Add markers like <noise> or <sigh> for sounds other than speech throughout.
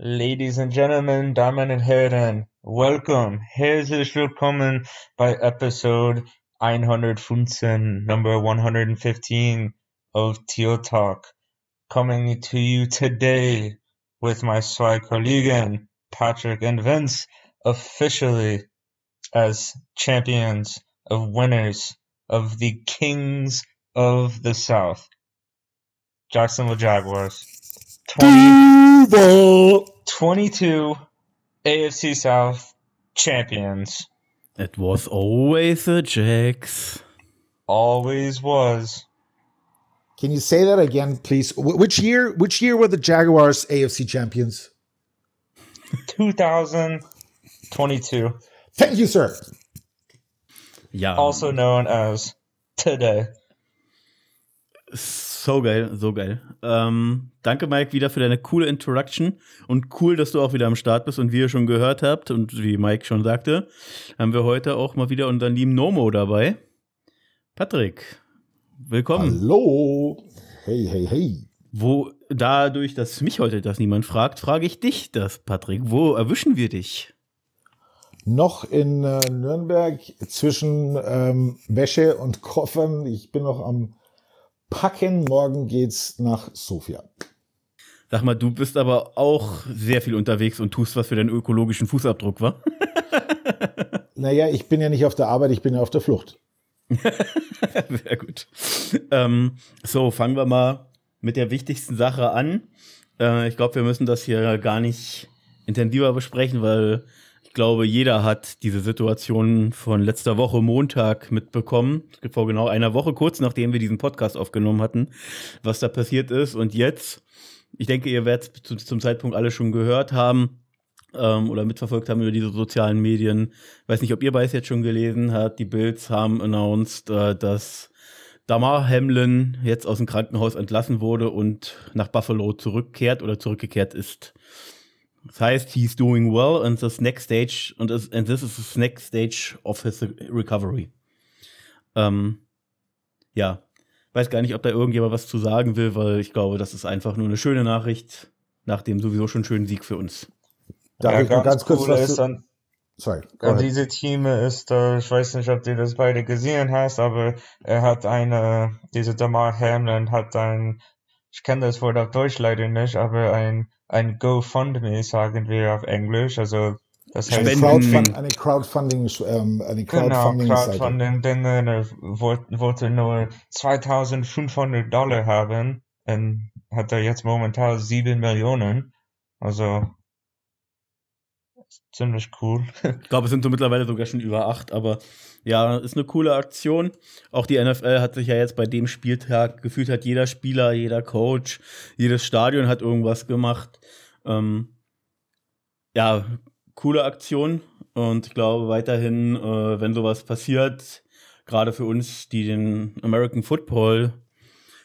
Ladies and Gentlemen, Damen und Herren, welcome, herzlich willkommen bei Episode 115, number 115 of Teal Talk, coming to you today with my zwei Kollegen, Patrick and Vince, officially as champions of winners of the Kings of the South, Jacksonville Jaguars. 20, 22 AFC South champions. It was always the Jags. Always was. Can you say that again, please? Wh- Which year? Which year were the Jaguars AFC champions? 2022. Thank you, sir. Ja. Also known as today. So geil, so geil. Ähm, danke, Mike, wieder für deine coole Introduction und cool, dass du auch wieder am Start bist. Und wie ihr schon gehört habt und wie Mike schon sagte, haben wir heute auch mal wieder unseren lieben Nomo dabei. Patrick, willkommen. Hallo. Hey, hey, hey. Wo dadurch, dass mich heute das niemand fragt, frage ich dich das, Patrick. Wo erwischen wir dich? Noch in äh, Nürnberg zwischen ähm, Wäsche und Koffern. Ich bin noch am Packen. Morgen geht's nach Sofia. Sag mal, du bist aber auch sehr viel unterwegs und tust was für deinen ökologischen Fußabdruck, wa? <laughs> Naja, ich bin ja nicht auf der Arbeit, ich bin ja auf der Flucht. <laughs> Sehr gut. Ähm, so, fangen wir mal mit der wichtigsten Sache an. Äh, ich glaube, wir müssen das hier gar nicht intensiver besprechen, weil glaube, jeder hat diese Situation von letzter Woche Montag mitbekommen. Vor genau einer Woche, kurz nachdem wir diesen Podcast aufgenommen hatten, was da passiert ist. Und jetzt, ich denke, ihr werdet zu, zum Zeitpunkt alle schon gehört haben ähm, oder mitverfolgt haben über diese sozialen Medien. Weiß nicht, ob ihr beides jetzt schon gelesen habt. Die Bills haben announced, äh, dass Damar Hamlin jetzt aus dem Krankenhaus entlassen wurde und nach Buffalo zurückkehrt oder zurückgekehrt ist. Das heißt, he's doing well and this next stage and this, and this is the next stage of his recovery. Ähm, ja, weiß gar nicht, ob da irgendjemand was zu sagen will, weil ich glaube, das ist einfach nur eine schöne Nachricht nach dem sowieso schon schönen Sieg für uns. Darf ja, ich nur ganz kurz cool was ist zu- an, Sorry. an diese Team ist, äh, ich weiß nicht, ob du das beide gesehen hast, aber er hat eine, diese Damar Hamlin hat ein, ich kenne das Wort auf Deutsch leider nicht, aber ein, ein GoFundMe, sagen wir auf Englisch, also das heißt, Eine, Spenden- Crowdfund, eine Crowdfunding, ähm, eine Genau, Crowdfunding-Seite. Crowdfunding-Dinge, er wollte, wollte nur 2500 Dollar haben und hat er jetzt momentan 7 Millionen. Also, ziemlich cool. <laughs> Ich glaube, es sind so mittlerweile sogar schon über acht, aber ja, ist eine coole Aktion. Auch die NFL hat sich ja jetzt bei dem Spieltag gefühlt, hat jeder Spieler, jeder Coach, jedes Stadion hat irgendwas gemacht. Ähm, ja, coole Aktion. Und ich glaube weiterhin, äh, wenn sowas passiert, gerade für uns, die den American Football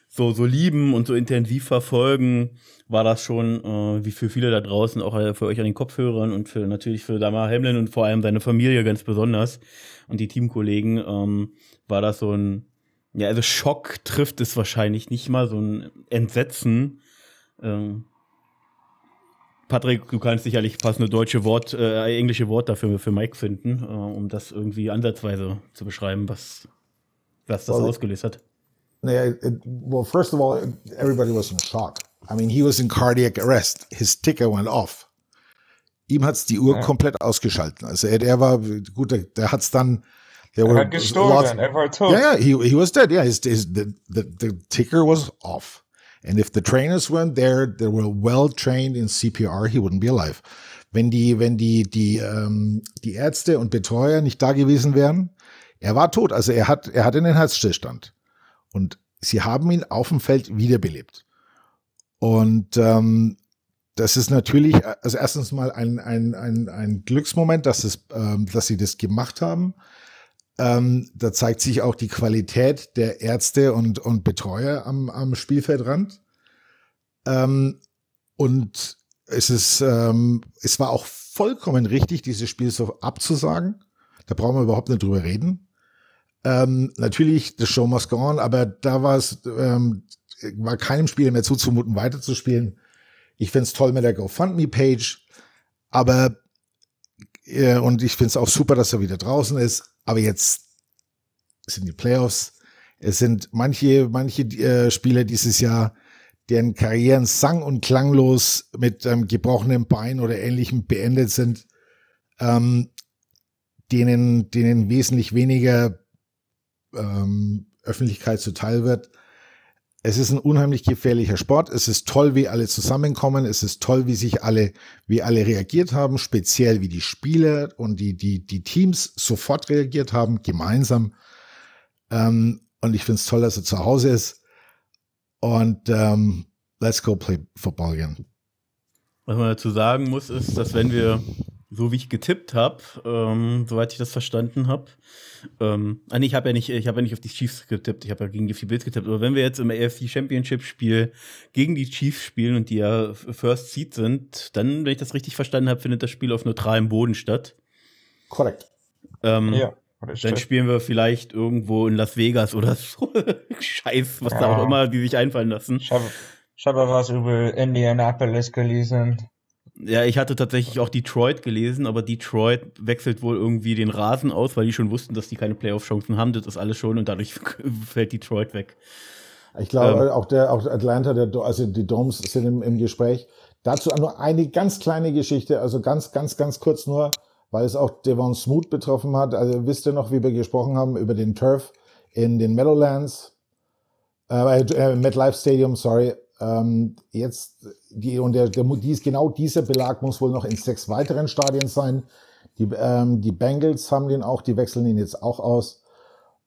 so, so lieben und so intensiv verfolgen, war das schon, äh, wie für viele da draußen, auch äh, für euch an den Kopfhörern und für natürlich für Damar Hamlin und vor allem seine Familie ganz besonders und die Teamkollegen, ähm, war das so ein, ja, also Schock trifft es wahrscheinlich nicht mal, so ein Entsetzen. Ähm, Patrick, du kannst sicherlich passende deutsche Wort, äh, englische Wort dafür für Mike finden, äh, um das irgendwie ansatzweise zu beschreiben, was, was das Well, ausgelöst hat. Naja, it, well, first of all, everybody was in shock. I mean, he was in cardiac arrest. His ticker went off. Ihm hat's die Uhr Ja. komplett ausgeschalten. Also er, er war, gut, der, der hat's dann, there Er hat gestorben, er war tot. Yeah, yeah, he, he was dead. Yeah, his, his, the, the, the ticker was off. And if the trainers weren't there, they were well trained in CPR, he wouldn't be alive. Wenn die, wenn die, die, ähm, die Ärzte und Betreuer nicht da gewesen wären, er war tot. Also er hat, er hatte einen Herzstillstand. Und sie haben ihn auf dem Feld wiederbelebt. Und ähm, das ist natürlich, also erstens mal ein, ein, ein, ein Glücksmoment, dass, es, ähm, dass sie das gemacht haben. Ähm, da zeigt sich auch die Qualität der Ärzte und, und Betreuer am, am Spielfeldrand. Ähm, und es ist, ähm, es war auch vollkommen richtig, dieses Spiel so abzusagen. Da brauchen wir überhaupt nicht drüber reden. Ähm, natürlich, the show must go on, aber da war es, ähm, war keinem Spieler mehr zuzumuten, weiterzuspielen. Ich finde es toll mit der GoFundMe-Page, aber äh, und ich finde es auch super, dass er wieder draußen ist. Aber jetzt sind die Playoffs. Es sind manche, manche äh, Spieler dieses Jahr, deren Karrieren sang- und klanglos mit ähm, gebrochenem Bein oder ähnlichem beendet sind, ähm, denen, denen wesentlich weniger ähm, Öffentlichkeit zuteil wird. Es ist ein unheimlich gefährlicher Sport. Es ist toll, wie alle zusammenkommen. Es ist toll, wie sich alle, wie alle reagiert haben, speziell wie die Spieler und die, die, die Teams sofort reagiert haben, gemeinsam. Ähm, und ich finde es toll, dass er zu Hause ist. Und ähm, let's go play football again. Was man dazu sagen muss, ist, dass wenn wir, so wie ich getippt habe, ähm, soweit ich das verstanden habe, ähm, ah, nee, ich habe ja nicht, ich habe ja nicht auf die Chiefs getippt, ich habe ja gegen die Bills getippt. Aber wenn wir jetzt im AFC Championship Spiel gegen die Chiefs spielen und die ja First Seed sind, dann, wenn ich das richtig verstanden habe, findet das Spiel auf neutralem Boden statt. Korrekt. Ähm, ja. Dann spielen wir vielleicht irgendwo in Las Vegas oder so. <laughs> Scheiß, was ja. da auch immer die sich einfallen lassen. Ich habe hab was über Indianapolis gelesen. Ja, ich hatte tatsächlich auch Detroit gelesen, aber Detroit wechselt wohl irgendwie den Rasen aus, weil die schon wussten, dass die keine Playoff-Chancen haben. Das ist alles schon und dadurch <laughs> fällt Detroit weg. Ich glaube, ähm, auch der, auch Atlanta, der, also die Domes sind im, im Gespräch. Dazu nur eine ganz kleine Geschichte, also ganz, ganz, ganz kurz nur, weil es auch Devon Smoot betroffen hat. Also wisst ihr noch, wie wir gesprochen haben über den Turf in den Meadowlands, äh, äh MetLife Stadium, sorry. Ähm, jetzt, die, und der, der, dies, genau dieser Belag muss wohl noch in sechs weiteren Stadien sein. Die, ähm, die Bengals haben den auch, die wechseln ihn jetzt auch aus.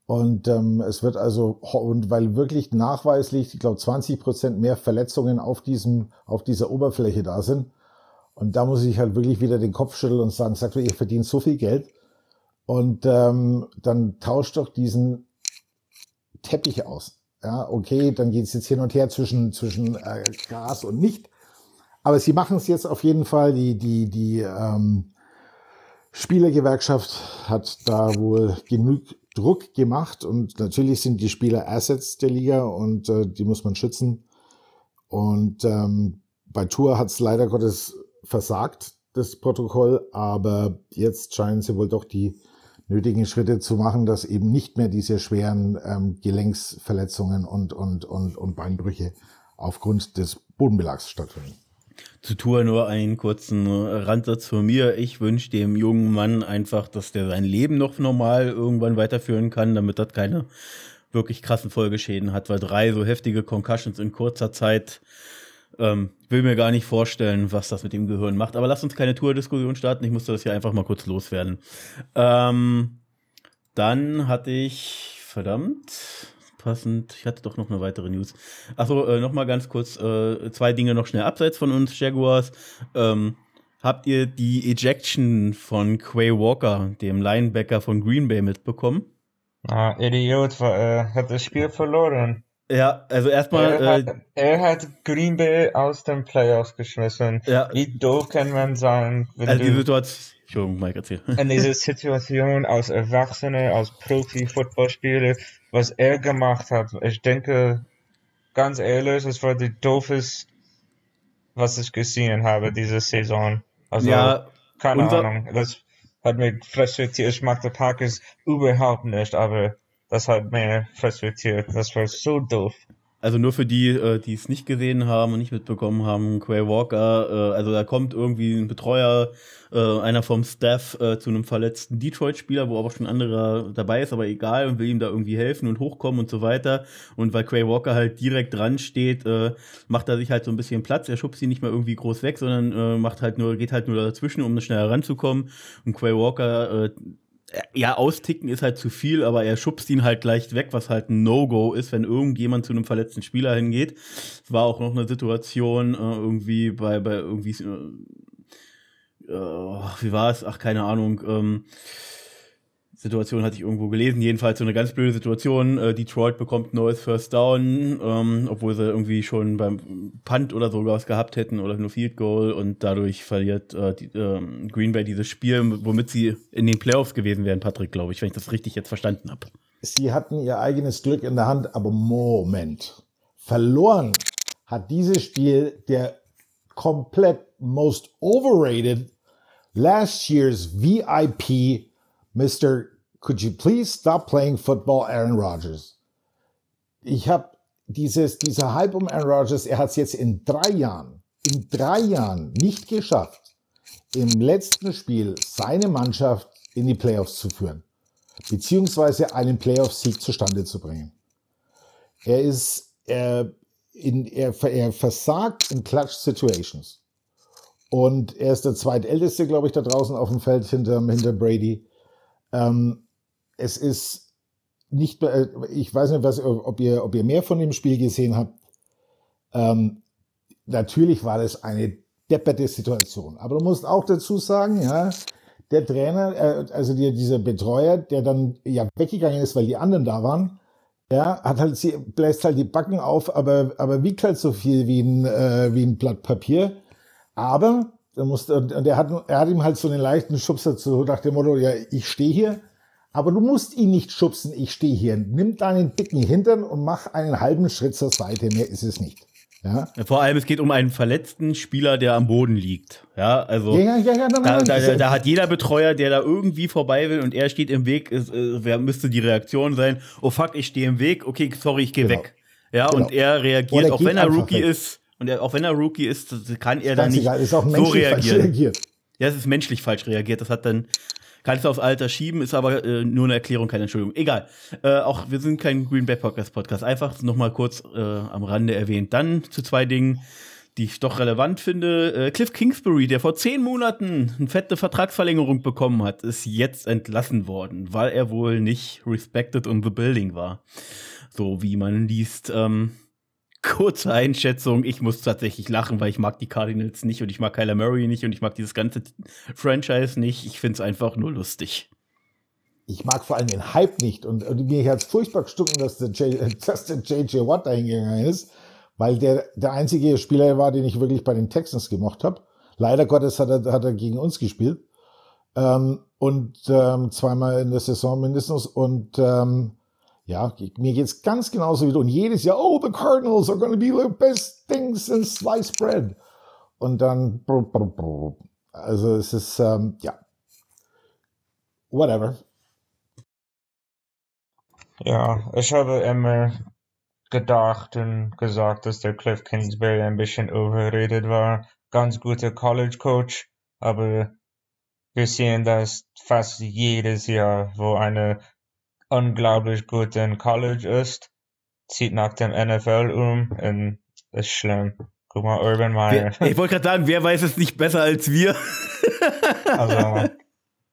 Und ähm, es wird also, und weil wirklich nachweislich, ich glaube, 20 Prozent mehr Verletzungen auf diesem, auf dieser Oberfläche da sind. Und da muss ich halt wirklich wieder den Kopf schütteln und sagen, sagt ihr verdient so viel Geld. Und ähm, dann tauscht doch diesen Teppich aus. Ja, okay, dann geht es jetzt hin und her zwischen, zwischen äh, Gras und nicht. Aber sie machen es jetzt auf jeden Fall. Die, die, die ähm, Spielergewerkschaft hat da wohl genug Druck gemacht und natürlich sind die Spieler Assets der Liga und äh, die muss man schützen. Und ähm, bei Tour hat es leider Gottes versagt, das Protokoll, aber jetzt scheinen sie wohl doch die nötigen Schritte zu machen, dass eben nicht mehr diese schweren ähm, Gelenksverletzungen und, und, und, und Beinbrüche aufgrund des Bodenbelags stattfinden. Zu Tour nur einen kurzen Randsatz von mir. Ich wünsche dem jungen Mann einfach, dass der sein Leben noch normal irgendwann weiterführen kann, damit das keine wirklich krassen Folgeschäden hat, weil drei so heftige Concussions in kurzer Zeit ähm, will mir gar nicht vorstellen, was das mit dem Gehirn macht. Aber lass uns keine Tour-Diskussion starten. Ich musste das hier einfach mal kurz loswerden. Ähm, dann hatte ich, verdammt, passend, ich hatte doch noch eine weitere News. Achso, äh, noch mal ganz kurz, äh, zwei Dinge noch schnell abseits von uns, Jaguars. Ähm, habt ihr die Ejection von Quay Walker, dem Linebacker von Green Bay, mitbekommen? Ah, Idiot, äh, hat das Spiel verloren. Ja, also erstmal. Er, hat, äh, er hat Green Bay aus den Playoffs geschmissen. Ja. Wie doof kann man sein, wenn also die Situation. Entschuldigung, Mike, erzähl. In dieser Situation aus Erwachsene, aus Profi-Footballspieler, was er gemacht hat, ich denke, ganz ehrlich, es war die doofes, was ich gesehen habe diese Saison. Also, ja, keine Ahnung. Das hat mich frustriert. Ich mag die Packers überhaupt nicht, aber das hat mir frustriert. Das war so doof. Also nur für die, äh, die es nicht gesehen haben und nicht mitbekommen haben, Quay Walker, äh, also da kommt irgendwie ein Betreuer, äh, einer vom Staff zu einem verletzten Detroit-Spieler, wo aber schon anderer dabei ist, aber egal, und will ihm da irgendwie helfen und hochkommen und so weiter. Und weil Quay Walker halt direkt dran steht, macht er sich halt so ein bisschen Platz. Er schubst ihn nicht mehr irgendwie groß weg, sondern macht halt nur, geht halt nur dazwischen, um schnell heranzukommen. Und Quay Walker ja, austicken ist halt zu viel, aber er schubst ihn halt leicht weg, was halt ein No-Go ist, wenn irgendjemand zu einem verletzten Spieler hingeht. Es war auch noch eine Situation äh, irgendwie bei, bei irgendwie, äh, äh, wie war es? Ach, keine Ahnung. Ähm, Situation hatte ich irgendwo gelesen. Jedenfalls so eine ganz blöde Situation. Äh, Detroit bekommt neues First Down, ähm, obwohl sie irgendwie schon beim Punt oder so was gehabt hätten oder nur Field Goal und dadurch verliert äh, die, äh, Green Bay dieses Spiel, womit sie in den Playoffs gewesen wären, Patrick, glaube ich, wenn ich das richtig jetzt verstanden habe. Sie hatten ihr eigenes Glück in der Hand, aber Moment. Verloren hat dieses Spiel der komplett most overrated last year's VIP, Mr. Could you please stop playing football, Aaron Rodgers? Ich habe dieses, dieser Hype um Aaron Rodgers, er hat es jetzt in drei Jahren, in drei Jahren nicht geschafft, im letzten Spiel seine Mannschaft in die Playoffs zu führen, beziehungsweise einen Playoff-Sieg zustande zu bringen. Er ist, er, in, er, er versagt in Clutch-Situations. Und er ist der zweitälteste, glaube ich, da draußen auf dem Feld hinter, hinter Brady. Ähm, es ist nicht mehr, äh, ich weiß nicht, was, ob, ihr, ob ihr mehr von dem Spiel gesehen habt. Ähm, natürlich war das eine depperte Situation. Aber du musst auch dazu sagen, ja, der Trainer, äh, also die, dieser Betreuer, der dann ja weggegangen ist, weil die anderen da waren, ja, hat halt, sie bläst halt die Backen auf, aber, aber wiegt halt so viel wie ein, äh, wie ein Blatt Papier. Aber er, musste, er, hat, er hat ihm halt so einen leichten Schubser zu, nach dem Motto, ja, ich stehe hier, aber du musst ihn nicht schubsen, ich stehe hier. Nimm deinen dicken Hintern und mach einen halben Schritt zur Seite, mehr ist es nicht. Ja. Vor allem, es geht um einen verletzten Spieler, der am Boden liegt. Ja, also ja, ja, ja, da, da, da, hat jeder Betreuer, der da irgendwie vorbei will und er steht im Weg, ist, äh, müsste die Reaktion sein? Oh fuck, ich stehe im Weg, okay, sorry, ich gehe genau. weg. Ja, genau. und er reagiert, auch wenn er Rookie weg. ist, und er, auch wenn er Rookie ist, kann er dann nicht egal, ist auch so reagieren. Reagiert. Ja, es ist menschlich falsch reagiert. Das hat dann Kannst du aufs Alter schieben, ist aber äh, nur eine Erklärung, keine Entschuldigung. Egal. Äh, auch wir sind kein Green Bay Podcast Podcast. Einfach nochmal kurz äh, am Rande erwähnt. Dann zu zwei Dingen, die ich doch relevant finde. Äh, Cliff Kingsbury, der vor zehn Monaten eine fette Vertragsverlängerung bekommen hat, ist jetzt entlassen worden, weil er wohl nicht respected on the building war. So wie man liest. Ähm, kurze Einschätzung. Ich muss tatsächlich lachen, weil ich mag die Cardinals nicht und ich mag Kyler Murray nicht und ich mag dieses ganze Franchise nicht. Ich finde es einfach nur lustig. Ich mag vor allem den Hype nicht und, und mir hat es furchtbar gestunken, dass der, J, <laughs> dass der JJ Watt da hingegangen ist, weil der der einzige Spieler war, den ich wirklich bei den Texans gemocht habe. Leider Gottes hat er, hat er gegen uns gespielt. Ähm, und ähm, zweimal in der Saison mindestens. Und ähm, ja, mir geht's ganz genauso wie du. Und jedes Jahr, oh, the Cardinals are going to be the best things in sliced bread. Und dann, also es ist, ähm, ja, whatever. Ja, ich habe immer gedacht und gesagt, dass der Cliff Kingsbury ein bisschen overrated war. Ganz guter College Coach, aber wir sehen das fast jedes Jahr, wo eine unglaublich gut in College ist, zieht nach dem NFL um und ist schlimm. Guck mal, Urban Meyer. ich wollte gerade sagen, wer weiß es nicht besser als wir? <laughs> also,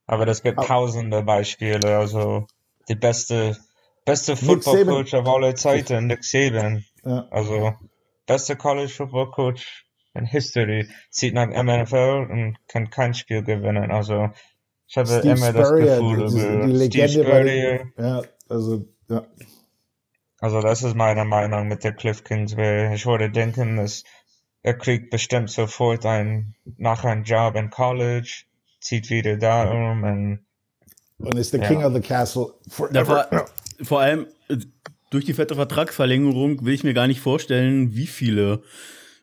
aber das gibt tausende Beispiele. Also die beste, beste Football Coach of aller Zeiten, Nick Saban. Ja. Also beste College Football Coach in History zieht nach NFL und kann kein Spiel gewinnen. Also ich habe Steve immer Spurrier, das Gefühl, die, die Legende bei den, ja, also, ja. Also, das ist meine Meinung mit der Cliff Kingsbury. Ich würde denken, dass er kriegt bestimmt sofort ein, nachher einen Job in College, zieht wieder da um und, und ist der ja. King of the Castle forever. Vor, vor allem, äh, durch die fette Vertragsverlängerung will ich mir gar nicht vorstellen, wie viele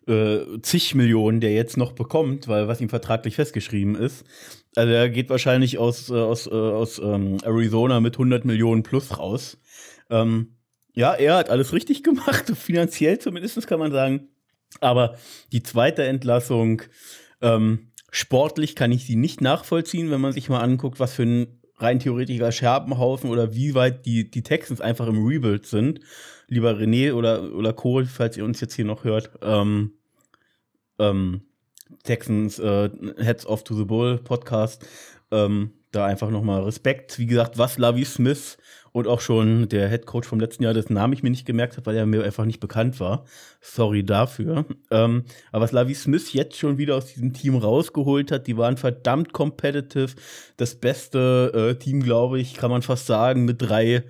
äh, zig Millionen der jetzt noch bekommt, weil was ihm vertraglich festgeschrieben ist. Also er geht wahrscheinlich aus, äh, aus, äh, aus ähm, Arizona mit 100 Millionen plus raus. Ähm, ja, er hat alles richtig <laughs> gemacht, finanziell zumindest kann man sagen. Aber die zweite Entlassung, ähm, sportlich kann ich sie nicht nachvollziehen, wenn man sich mal anguckt, was für ein rein theoretischer Scherbenhaufen oder wie weit die, die Texans einfach im Rebuild sind. Lieber René oder, oder Kohl, falls ihr uns jetzt hier noch hört, ähm, ähm, Texans äh, Heads Off to the Bull Podcast. Ähm, da einfach nochmal Respekt. Wie gesagt, was Lavi Smith und auch schon der Head Coach vom letzten Jahr, dessen Namen ich mir nicht gemerkt habe, weil er mir einfach nicht bekannt war. Sorry dafür. Ähm, aber was Lavi Smith jetzt schon wieder aus diesem Team rausgeholt hat, die waren verdammt competitive. Das beste äh, Team, glaube ich, kann man fast sagen, mit drei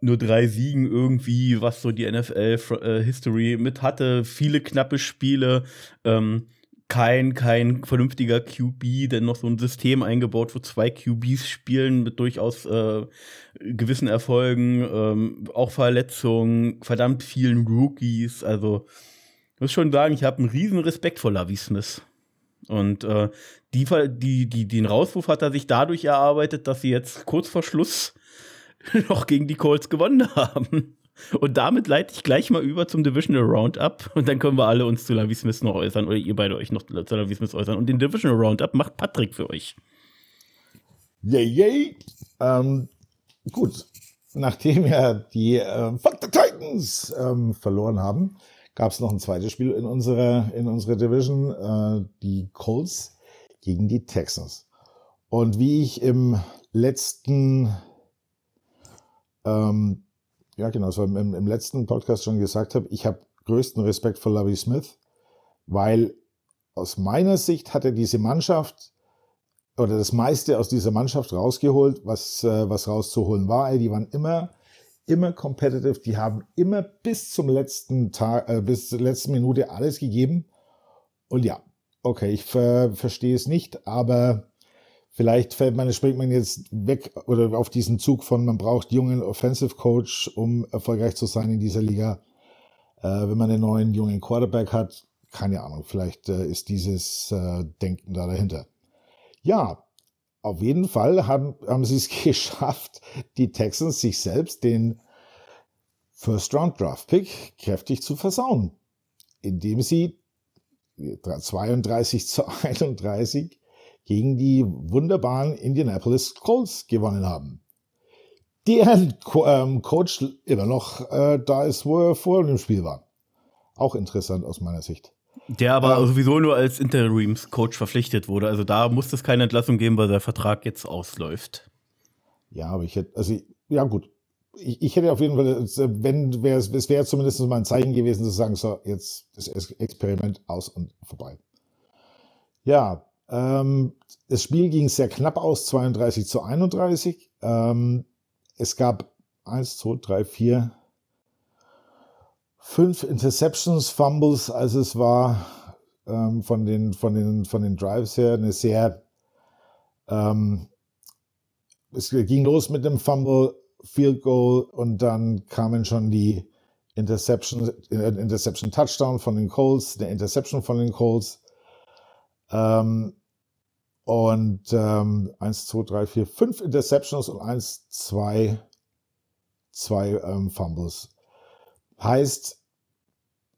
nur drei Siegen irgendwie, was so die NFL-History äh, mit hatte. Viele knappe Spiele. Ähm, kein, kein vernünftiger QB, denn noch so ein System eingebaut, wo zwei QBs spielen mit durchaus äh, gewissen Erfolgen, ähm, auch Verletzungen, verdammt vielen Rookies, also muss schon sagen, ich habe einen riesen Respekt vor Lavi Smith. Und äh, die, die, die, den Rauswurf hat er sich dadurch erarbeitet, dass sie jetzt kurz vor Schluss <laughs> noch gegen die Colts gewonnen haben. Und damit leite ich gleich mal über zum Divisional Roundup und dann können wir alle uns zu Lavi Smith noch äußern oder ihr beide euch noch zu Lavi Smith äußern. Und den Divisional Roundup macht Patrick für euch. Yay, yay. Ähm, gut, nachdem ja die äh, Fuck the Titans ähm, verloren haben, gab es noch ein zweites Spiel in unserer, in unserer Division, äh, die Colts gegen die Texans. Und wie ich im letzten, ähm, ja genau, so im, im letzten Podcast schon gesagt habe, ich habe größten Respekt vor Lovey Smith, weil aus meiner Sicht hat er diese Mannschaft oder das meiste aus dieser Mannschaft rausgeholt, was, äh, was rauszuholen war. Die waren immer immer competitive, die haben immer bis zum letzten Tag, äh, bis zur letzten Minute alles gegeben. Und ja, okay, ich ver verstehe es nicht, aber vielleicht fällt man, springt man jetzt weg oder auf diesen Zug von, man braucht jungen Offensive Coach, um erfolgreich zu sein in dieser Liga. Äh, wenn man einen neuen jungen Quarterback hat, keine Ahnung, vielleicht äh, ist dieses äh, Denken da dahinter. Ja, auf jeden Fall haben, haben sie es <laughs> geschafft, die Texans sich selbst den First Round Draft Pick kräftig zu versauen, indem sie 32 zu <laughs> 31 gegen die wunderbaren Indianapolis Colts gewonnen haben. Deren ähm, Coach immer noch äh, da ist, wo er vor dem Spiel war. Auch interessant aus meiner Sicht. Der aber ähm, sowieso nur als Interims-Coach verpflichtet wurde. Also da muss es keine Entlassung geben, weil der Vertrag jetzt ausläuft. Ja, aber ich hätte, also ja gut. Ich, ich hätte auf jeden Fall, wenn wäre es wäre zumindest mal ein Zeichen gewesen zu sagen, so jetzt das Experiment aus und vorbei. Ja, ähm, das Spiel ging sehr knapp aus, 32 zu 31. Ähm, es gab eins, zwei, drei, vier, fünf Interceptions, Fumbles, also es war ähm, von, den, von, den, von den Drives her eine sehr, ähm, es ging los mit dem Fumble, Field Goal und dann kamen schon die Interception, äh, Interception Touchdown von den Colts, der Interception von den Colts. Ähm, und ähm, eins, zwei, drei, vier, fünf Interceptions und eins, zwei, zwei ähm, Fumbles. Heißt,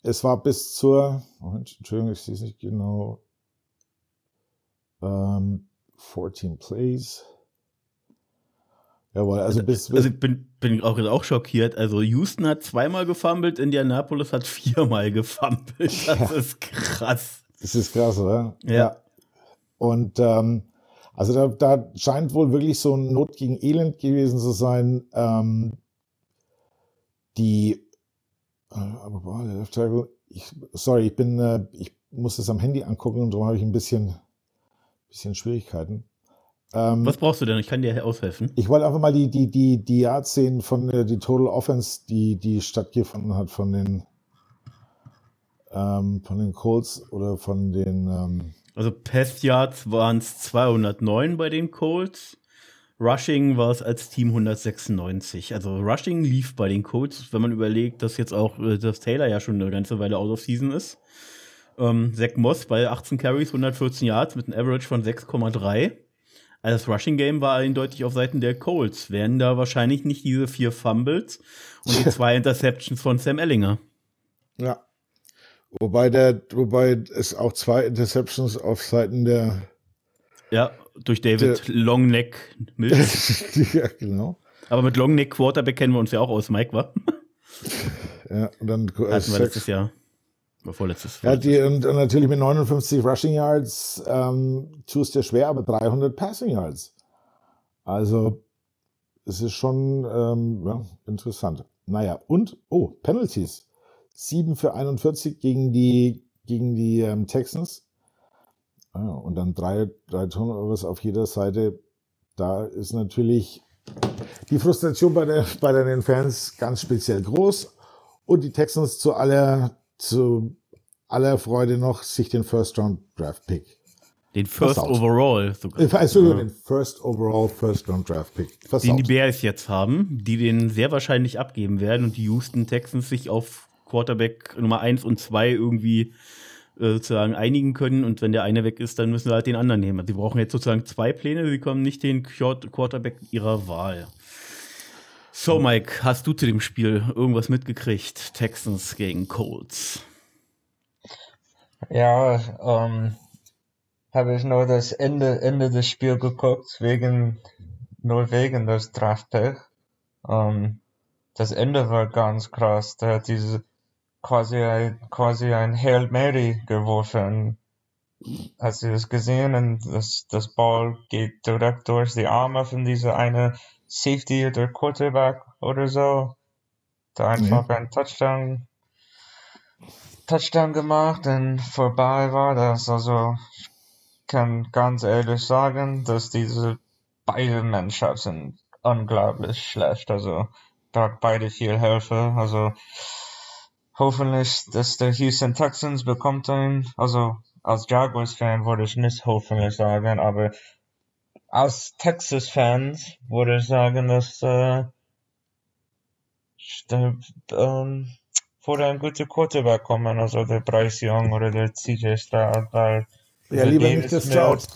es war bis zur, Moment, Entschuldigung, ich sehe es nicht genau, ähm, 14 Plays. Jawohl, also, also bis, bis Also ich bin, bin auch, auch schockiert. Also Houston hat zweimal gefummelt, Indianapolis hat viermal gefummelt. Das ja. ist krass. Das ist krass, oder? Ja. ja. Und ähm, also da, da scheint wohl wirklich so ein Not gegen Elend gewesen zu sein. Ähm, die äh, aber boah, der Left Tackle, ich, sorry, ich bin, äh, ich muss das am Handy angucken und darum habe ich ein bisschen, bisschen Schwierigkeiten. Ähm, Was brauchst du denn? Ich kann dir aushelfen. Ich wollte einfach mal die, die, die, die Yards sehen von äh, die Total Offense, die, die stattgefunden hat von den, ähm, von den Colts oder von den, ähm, also Pass Yards waren es 209 bei den Colts. Rushing war es als Team 196. Also Rushing lief bei den Colts, wenn man überlegt, dass jetzt auch äh, das Taylor ja schon eine ganze Weile out of season ist. Ähm, Zach Moss bei 18 Carries, 114 Yards mit einem Average von 6,3. Also das Rushing Game war eindeutig auf Seiten der Colts. Wären da wahrscheinlich nicht diese vier Fumbles und die <laughs> zwei Interceptions von Sam Ellinger. Ja. Wobei der, wobei es auch zwei Interceptions auf Seiten der ja, durch David der, Longneck Mills. <laughs> ja, genau. Aber mit Longneck Quarterback kennen wir uns ja auch aus, Mike, wa? <laughs> ja, und dann hatten wir letztes Jahr. War vorletztes. Ja, die, und, und, natürlich mit 59 Rushing Yards ähm, tust dir schwer, aber 300 Passing Yards. Also, es ist schon ähm, ja, interessant. Naja, und, oh, Penalties. 7 für 41 gegen die, gegen die ähm, Texans. Ah, und dann drei, drei Turnovers auf jeder Seite. Da ist natürlich die Frustration bei, der, bei den Fans ganz speziell groß. Und die Texans zu aller, zu aller Freude noch sich den First Round Draft Pick. Den First versaut. Overall sogar. Also ja. den First Overall First Round Draft Pick. Versaut. Den die Bears jetzt haben, die den sehr wahrscheinlich abgeben werden und die Houston Texans sich auf Quarterback Nummer 1 und 2 irgendwie äh, sozusagen einigen können und wenn der eine weg ist, dann müssen sie halt den anderen nehmen. Sie brauchen jetzt sozusagen zwei Pläne, sie bekommen nicht den Quarterback ihrer Wahl. So, Mike, hast du zu dem Spiel irgendwas mitgekriegt? Texans gegen Colts. Ja, ähm, habe ich nur das Ende, Ende des Spiels geguckt, wegen, nur wegen des Draftpick. Ähm, das Ende war ganz krass. Der hat diese, quasi ein, quasi ein Hail Mary geworfen. Hast du das gesehen? Und das, das Ball geht direkt durch die Arme von dieser eine Safety oder Quarterback oder so. Da einfach ja. ein Touchdown, Touchdown gemacht und vorbei war das. Also, ich kann ganz ehrlich sagen, dass diese beide Mannschaften unglaublich schlecht. Also, braucht beide viel Hilfe. Also, hoffentlich, dass der Houston Texans bekommt ein, also als Jaguars-Fan würde ich nicht hoffentlich sagen, aber als Texas-Fans würde ich sagen, dass äh, der, ähm, würde ein guter Quarterback kommen, also der Bryce Young oder der CJ Stroud, weil ja, lieber Davis nicht der Stroud.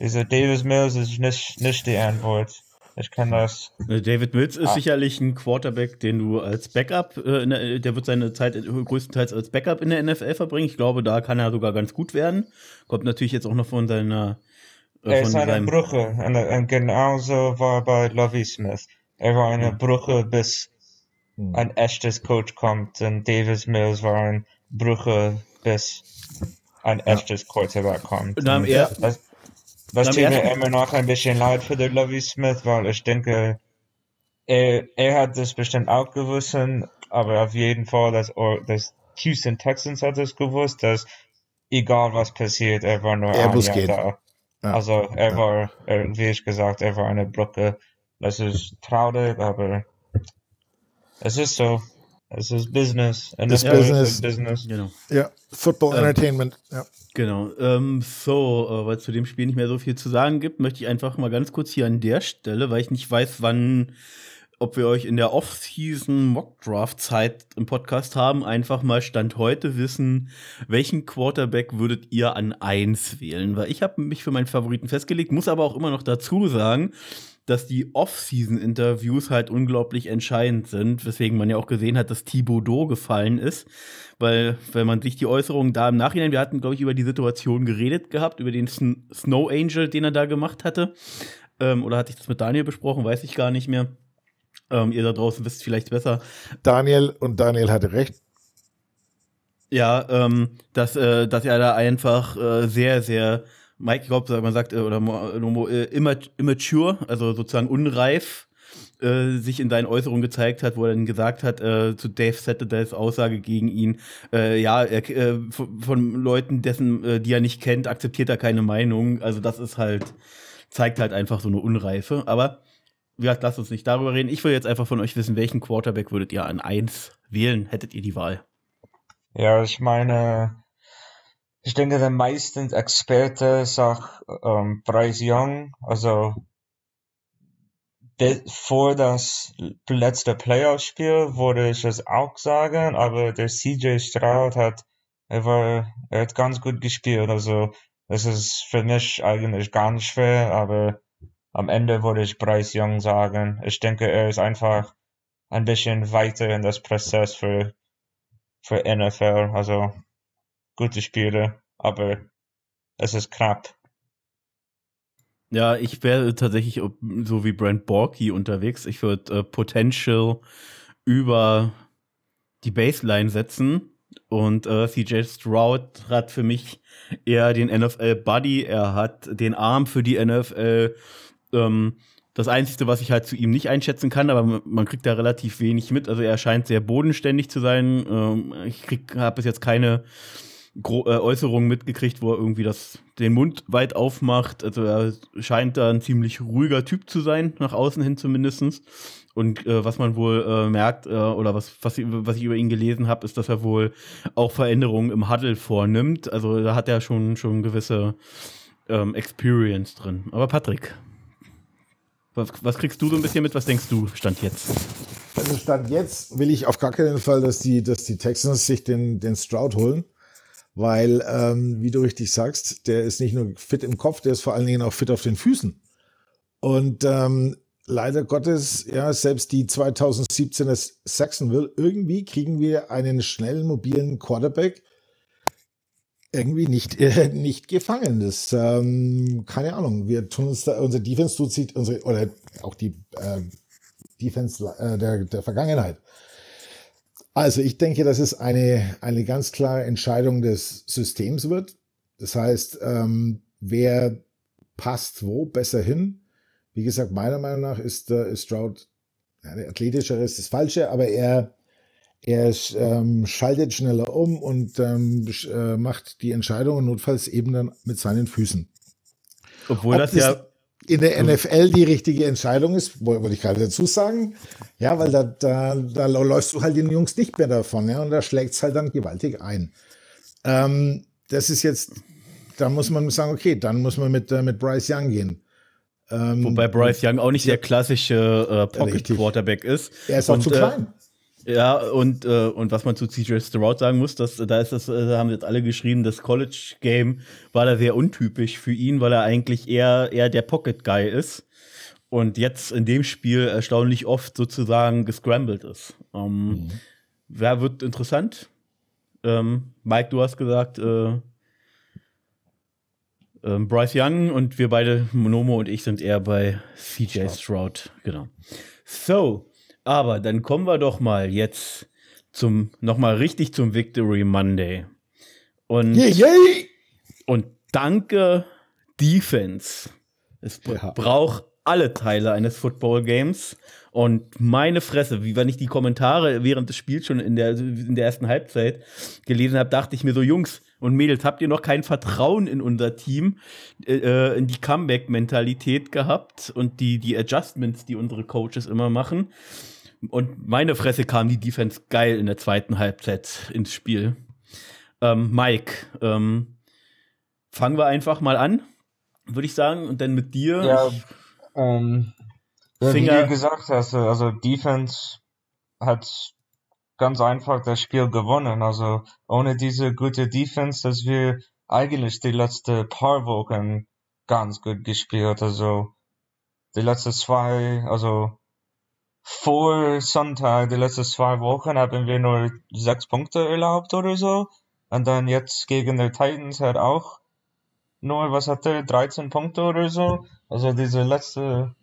Dieser Davis Mills ist nicht, nicht die Antwort. Ich kann das. Äh, David Mills ist ah. sicherlich ein Quarterback, den du als Backup, äh, der, der, wird seine Zeit größtenteils als Backup in der NFL verbringen. Ich glaube, da kann er sogar ganz gut werden. Kommt natürlich jetzt auch noch von seiner. Äh, er ist eine Brücke. Und, und genauso war bei Lovie Smith. Er war eine ja. Brücke, bis hm. ein echtes Coach kommt. Und Davis Mills war eine Brücke, bis ein echtes Quarterback kommt. Und am er, das, was tut mir immer noch ein bisschen leid für den Lovie Smith, weil ich denke, er, er hat das bestimmt auch gewusst, aber auf jeden Fall, dass, dass Houston Texans hat es gewusst, dass egal was passiert, er war nur er ein Jahr da. Ja. Also er ja. war, er, wie ich gesagt, er war eine Brücke. Das ist traurig, aber es ist so. Es ist Business. Es ist Business. Business. Genau. Ja, Football ähm, Entertainment. Ja. Genau. Ähm, so, äh, weil zu dem Spiel nicht mehr so viel zu sagen gibt, möchte ich einfach mal ganz kurz hier an der Stelle, weil ich nicht weiß, wann, ob wir euch in der Off-Season Mock-Draft-Zeit im Podcast haben, einfach mal Stand heute wissen, welchen Quarterback würdet ihr an 1 wählen? Weil ich habe mich für meinen Favoriten festgelegt, muss aber auch immer noch dazu sagen, dass die Off-Season-Interviews halt unglaublich entscheidend sind, weswegen man ja auch gesehen hat, dass Thibaudot gefallen ist. Weil, wenn man sich die Äußerungen da im Nachhinein, wir hatten, glaube ich, über die Situation geredet gehabt, über den Snow Angel, den er da gemacht hatte. Ähm, oder hatte ich das mit Daniel besprochen, weiß ich gar nicht mehr. Ähm, ihr da draußen wisst vielleicht besser. Daniel und Daniel hatte recht. Ja, ähm, dass, äh, dass er da einfach äh, sehr, sehr Mike, ich glaube, man sagt, äh, oder äh, immature, also sozusagen unreif, äh, sich in seinen Äußerungen gezeigt hat, wo er dann gesagt hat, äh, zu Dave Saturdays Aussage gegen ihn, äh, ja, er, äh, von Leuten, dessen, die er nicht kennt, akzeptiert er keine Meinung. Also das ist halt, zeigt halt einfach so eine Unreife. Aber wie gesagt, lasst uns nicht darüber reden. Ich will jetzt einfach von euch wissen, welchen Quarterback würdet ihr an eins wählen? Hättet ihr die Wahl? Ja, ich meine, ich denke, der meisten Experte auch ähm, Bryce Young, also vor das letzte Playoff-Spiel würde ich es auch sagen, aber der CJ Stroud hat, er war, er hat ganz gut gespielt, also es ist für mich eigentlich ganz schwer, aber am Ende würde ich Bryce Young sagen. Ich denke, er ist einfach ein bisschen weiter in das Prozess für, für NFL, also gute Spiele, aber es ist knapp. Ja, ich wäre tatsächlich so wie Brent Borky unterwegs. Ich würde äh, Potential über die Baseline setzen. Und äh, CJ Stroud hat für mich eher den NFL-Buddy. Er hat den Arm für die NFL. Ähm, das Einzige, was ich halt zu ihm nicht einschätzen kann, aber man kriegt da relativ wenig mit. Also er scheint sehr bodenständig zu sein. Ähm, ich habe bis jetzt keine Gro äh, Äußerungen mitgekriegt, wo er irgendwie das, den Mund weit aufmacht. Also er scheint da ein ziemlich ruhiger Typ zu sein, nach außen hin zumindest. Und äh, was man wohl äh, merkt, äh, oder was, was, was ich über ihn gelesen habe, ist, dass er wohl auch Veränderungen im Huddle vornimmt. Also da hat er schon, schon gewisse ähm, Experience drin. Aber Patrick, was, was kriegst du so ein bisschen mit? Was denkst du, Stand jetzt? Also Stand jetzt will ich auf gar keinen Fall, dass die, dass die Texans sich den, den Stroud holen. Weil, ähm, wie du richtig sagst, der ist nicht nur fit im Kopf, der ist vor allen Dingen auch fit auf den Füßen. Und ähm, leider Gottes, ja, selbst die 2017er Saxonville, irgendwie kriegen wir einen schnellen, mobilen Quarterback irgendwie nicht, <laughs> äh, nicht gefangen. Das, ähm, keine Ahnung, wir tun uns da, unser Defense tut sich, unsere, oder auch die äh, Defense äh, der, der Vergangenheit. Also ich denke, dass es eine, eine ganz klare Entscheidung des Systems wird. Das heißt, ähm, wer passt wo besser hin. Wie gesagt, meiner Meinung nach ist, äh, ist Stroud, ja, athletischer ist das Falsche, aber er, er ähm, schaltet schneller um und ähm, äh, macht die Entscheidungen notfalls eben dann mit seinen Füßen. Obwohl Ob das ja in der NFL die richtige Entscheidung ist, wollte ich gerade dazu sagen. Ja, weil da, da, da läufst du halt den Jungs nicht mehr davon, ja, und da schlägt es halt dann gewaltig ein. Ähm, das ist jetzt, da muss man sagen, okay, dann muss man mit, äh, mit Bryce Young gehen. Ähm, Wobei Bryce Young auch nicht der klassische äh, Pocket Quarterback ist. Er ist auch und, zu klein. Äh, ja, und, äh, und was man zu CJ Stroud sagen muss, dass, da ist das, äh, da haben jetzt alle geschrieben, das College-Game war da sehr untypisch für ihn, weil er eigentlich eher, eher der Pocket-Guy ist. Und jetzt in dem Spiel erstaunlich oft sozusagen gescrambled ist. Ähm, mhm. Wer wird interessant? Ähm, Mike, du hast gesagt, äh, äh, Bryce Young und wir beide, Monomo und ich, sind eher bei CJ Stroud. Genau. So, aber dann kommen wir doch mal jetzt zum nochmal richtig zum Victory Monday. Und, yeah, yeah. und danke Defense. Es ja. braucht alle Teile eines Football Games. Und meine Fresse, wie wenn ich die Kommentare während des Spiels schon in der, in der ersten Halbzeit gelesen habe, dachte ich mir so, Jungs und Mädels, habt ihr noch kein Vertrauen in unser Team, äh, äh in die Comeback-Mentalität gehabt und die, die Adjustments, die unsere Coaches immer machen? Und meine Fresse kam die Defense geil in der zweiten Halbzeit ins Spiel. Ähm, Mike, ähm, fangen wir einfach mal an, würde ich sagen, und dann mit dir. Ja, ähm, wie du gesagt hast, also Defense hat ganz einfach das Spiel gewonnen. Also ohne diese gute Defense, dass wir eigentlich die letzten paar Wochen ganz gut gespielt. Also die letzten zwei, also vor Sonntag, die letzten zwei Wochen, haben wir nur sechs Punkte erlaubt oder so. Und dann jetzt gegen die Titans hat auch nur, was hat er, 13 Punkte oder so. Also diese letzten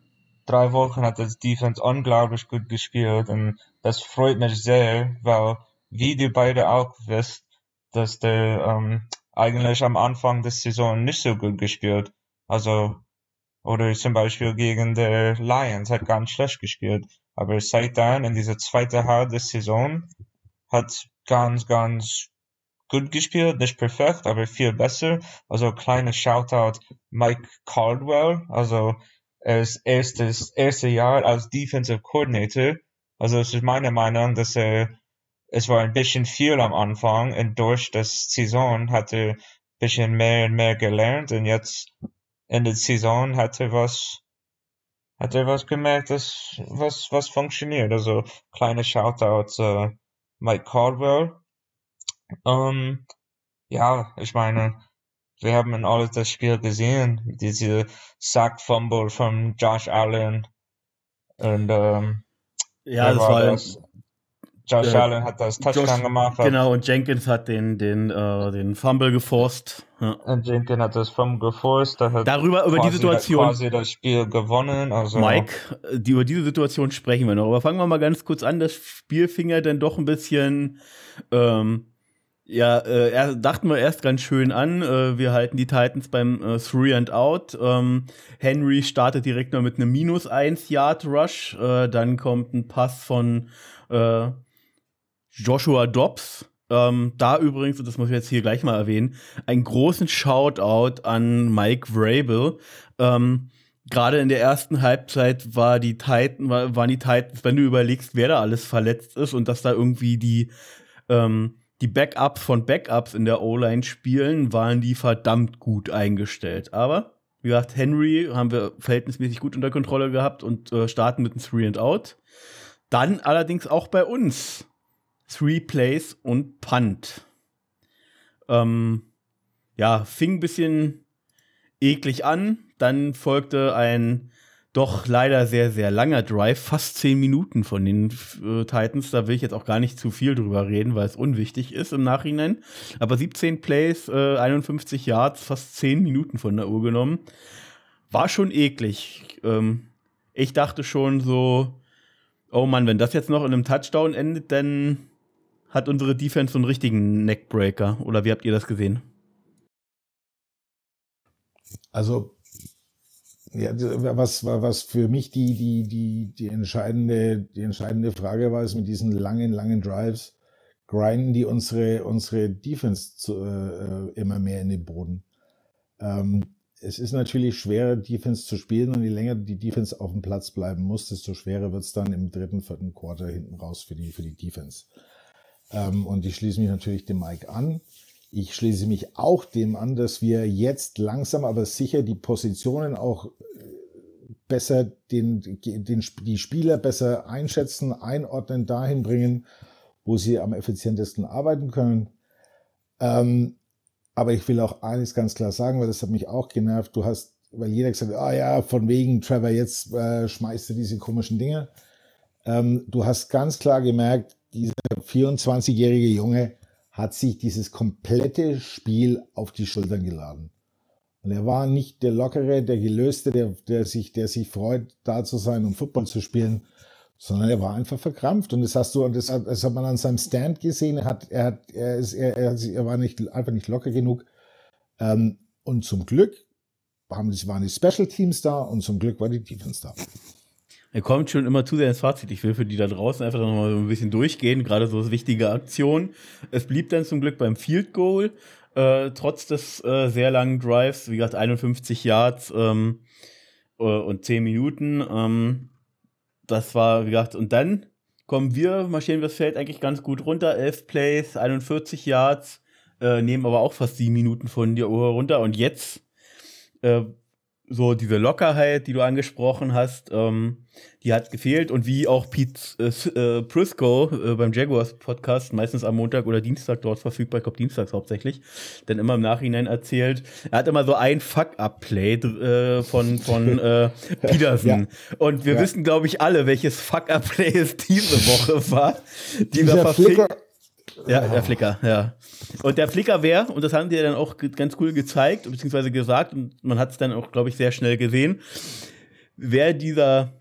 drei Wochen hat das Defense unglaublich gut gespielt und das freut mich sehr, weil, wie du beide auch wisst, dass der ähm, eigentlich am Anfang der Saison nicht so gut gespielt. Also, oder zum Beispiel gegen die Lions hat ganz schlecht gespielt. Aber seit dann, in dieser zweiten Hälfte der Saison, hat ganz, ganz gut gespielt, nicht perfekt, aber viel besser. Also kleiner Shoutout Mike Caldwell, also er ist erstes, erste Jahr als Defensive Coordinator. Also es ist meine Meinung, dass er, es war ein bisschen viel am Anfang und durch das Saison hat er ein bisschen mehr und mehr gelernt und jetzt in der Saison hat er was hat er was gemerkt, dass was, was funktioniert. Also kleine Shoutouts äh, Mike Caldwell. Ähm, ja, ich meine, wir haben in alles das Spiel gesehen, diese Sack Fumble von Josh Allen und ähm, ja, das war das? Josh äh, Allen hat das Touchdown Josh, gemacht. Genau, und Jenkins hat den, den, äh, den Fumble geforst. Ja. Und Jenkins hat das Fumble geforst. Darüber, über die Situation. quasi das Spiel gewonnen. Also. Mike, die, über diese Situation sprechen wir noch. Aber fangen wir mal ganz kurz an. Das Spiel fing ja dann doch ein bisschen, ähm, ja, äh, er, dachten wir erst ganz schön an. Äh, wir halten die Titans beim äh, Three and Out. Ähm, Henry startet direkt noch mit einem minus 1 Yard Rush. Äh, dann kommt ein Pass von äh, Joshua Dobbs. Ähm, da übrigens, und das muss ich jetzt hier gleich mal erwähnen, einen großen Shoutout an Mike Vrabel. Ähm, Gerade in der ersten Halbzeit war die Titan, war, waren die Titans, wenn du überlegst, wer da alles verletzt ist und dass da irgendwie die, ähm, die Backups von Backups in der O-Line spielen, waren die verdammt gut eingestellt. Aber, wie gesagt, Henry haben wir verhältnismäßig gut unter Kontrolle gehabt und äh, starten mit einem Three and Out. Dann allerdings auch bei uns. Three Plays und Punt. Ähm, ja, fing ein bisschen eklig an. Dann folgte ein doch leider sehr, sehr langer Drive, fast zehn Minuten von den äh, Titans. Da will ich jetzt auch gar nicht zu viel drüber reden, weil es unwichtig ist im Nachhinein. Aber 17 Plays, äh, 51 Yards, fast zehn Minuten von der Uhr genommen. War schon eklig. Ähm, ich dachte schon so, oh Mann, wenn das jetzt noch in einem Touchdown endet, dann hat unsere Defense so einen richtigen Neckbreaker. Oder wie habt ihr das gesehen? Also ja, was, was für mich die, die, die, die, entscheidende, die entscheidende Frage war, ist mit diesen langen, langen Drives, grinden die unsere, unsere Defense zu, äh, immer mehr in den Boden. Ähm, es ist natürlich schwerer, Defense zu spielen und je länger die Defense auf dem Platz bleiben muss, desto schwerer wird es dann im dritten, vierten Quarter hinten raus für die, für die Defense. Ähm, und ich schließe mich natürlich dem Mike an. Ich schließe mich auch dem an, dass wir jetzt langsam aber sicher die Positionen auch äh, besser den, den, die Spieler besser einschätzen, einordnen, dahin bringen, wo sie am effizientesten arbeiten können. Ähm, aber ich will auch eines ganz klar sagen, weil das hat mich auch genervt. Du hast, weil jeder gesagt hat, ah ja, von wegen Trevor, jetzt äh, schmeißt du diese komischen Dinge. Ähm, du hast ganz klar gemerkt, dieser 24-jährige Junge hat sich dieses komplette Spiel auf die Schultern geladen. Und er war nicht der Lockere, der Gelöste, der, der, sich, der sich freut, da zu sein, um Football zu spielen, sondern er war einfach verkrampft. Und das hast du, das hat, das hat man an seinem Stand gesehen. Er hat, er hat, er ist, er, er, er war nicht, einfach nicht locker genug. Ähm, und zum Glück haben, waren die Special Teams da und zum Glück war die Defense da. Er kommt schon immer zu sehr ins Fazit. Ich will für die da draußen einfach noch mal ein bisschen durchgehen, gerade so wichtige Aktionen. Es blieb dann zum Glück beim Field Goal, äh, trotz des äh, sehr langen Drives, wie gesagt 51 Yards ähm, äh, und 10 Minuten. Ähm, das war, wie gesagt, und dann kommen wir, marschieren wir das Feld eigentlich ganz gut runter. 11 Plays, 41 Yards, äh, nehmen aber auch fast 7 Minuten von der Uhr runter. Und jetzt äh, so diese Lockerheit, die du angesprochen hast, ähm, die hat gefehlt. Und wie auch Pete äh, äh, Prisco äh, beim Jaguars Podcast, meistens am Montag oder Dienstag dort verfügbar, ich glaube Dienstags hauptsächlich, dann immer im Nachhinein erzählt, er hat immer so ein Fuck-Up-Play äh, von, von <laughs> äh, Peterson. ja. Und wir ja. wissen, glaube ich, alle, welches Fuck-Up-Play es diese Woche war. Dieser Flicker. Ja, der Flicker, ja. Und der Flicker wäre, und das haben die dann auch ganz cool gezeigt, beziehungsweise gesagt, und man hat es dann auch, glaube ich, sehr schnell gesehen, wäre dieser,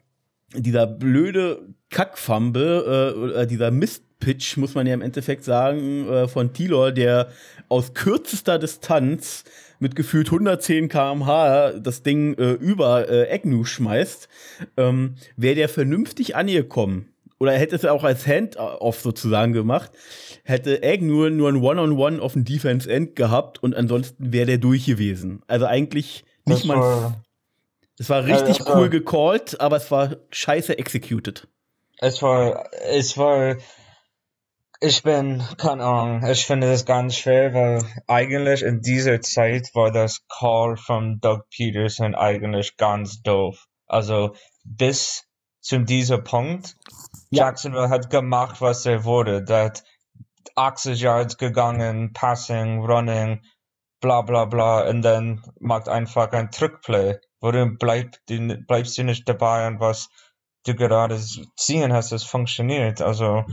dieser blöde Kackfumble, äh, dieser Mistpitch, muss man ja im Endeffekt sagen, äh, von Tilor, der aus kürzester Distanz mit gefühlt 110 km/h das Ding äh, über äh, Agnew schmeißt, ähm, wäre der vernünftig angekommen oder er hätte es auch als Hand-off sozusagen gemacht, hätte Egg nur, nur ein One-on-One -on -One auf dem Defense-End gehabt und ansonsten wäre der durch gewesen. Also eigentlich nicht das mal. War, es war richtig also, cool gecallt, aber es war scheiße executed. Es war, es war, ich bin, keine Ahnung, ich finde das ganz schwer, weil eigentlich in dieser Zeit war das Call von Doug Peterson eigentlich ganz doof. Also bis zu diesem Punkt Jacksonville hat gemacht, was er wurde. Der hat 80 Yards gegangen, Passing, Running, bla bla bla, und dann macht einfach ein Trickplay. Warum bleib, bleibst du nicht dabei und was du gerade ziehen hast, es funktioniert. Also,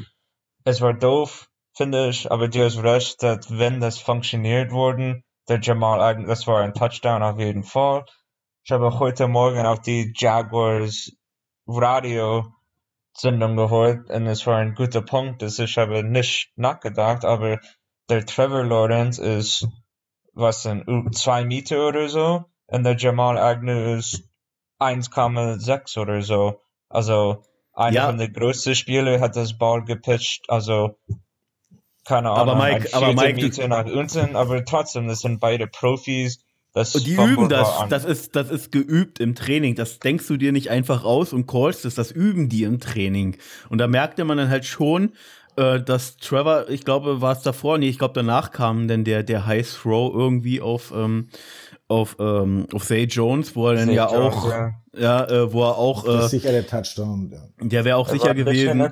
es war doof, finde ich, aber du hast recht, dass wenn das funktioniert worden, der Jamal, das war ein Touchdown auf jeden Fall. Ich habe heute Morgen auf die Jaguars Radio Sendung geholt und es war ein guter Punkt, dass ich habe nicht nachgedacht, aber der Trevor Lawrence ist, was denn, zwei Meter oder so und der Jamal Agnew ist 1,6 oder so. Also, einer ja. von den größten Spielern hat das Ball gepitcht, also, keine Ahnung, aber Mike, aber Mike, Meter nach unten, aber trotzdem, das sind beide Profis, das und die üben das. Das ist, das ist geübt im Training. Das denkst du dir nicht einfach aus und callst es. Das üben die im Training. Und da merkte man dann halt schon, äh, dass Trevor, ich glaube, war es davor, nee, ich glaube, danach kam denn der, der High Throw irgendwie auf, ähm, auf, ähm, auf Zay Jones, wo er dann Zay ja Jones, auch, ja. ja, äh, wo er auch, Das ist äh, sicher der Touchdown. Ja. der wäre auch Er sicher gewesen.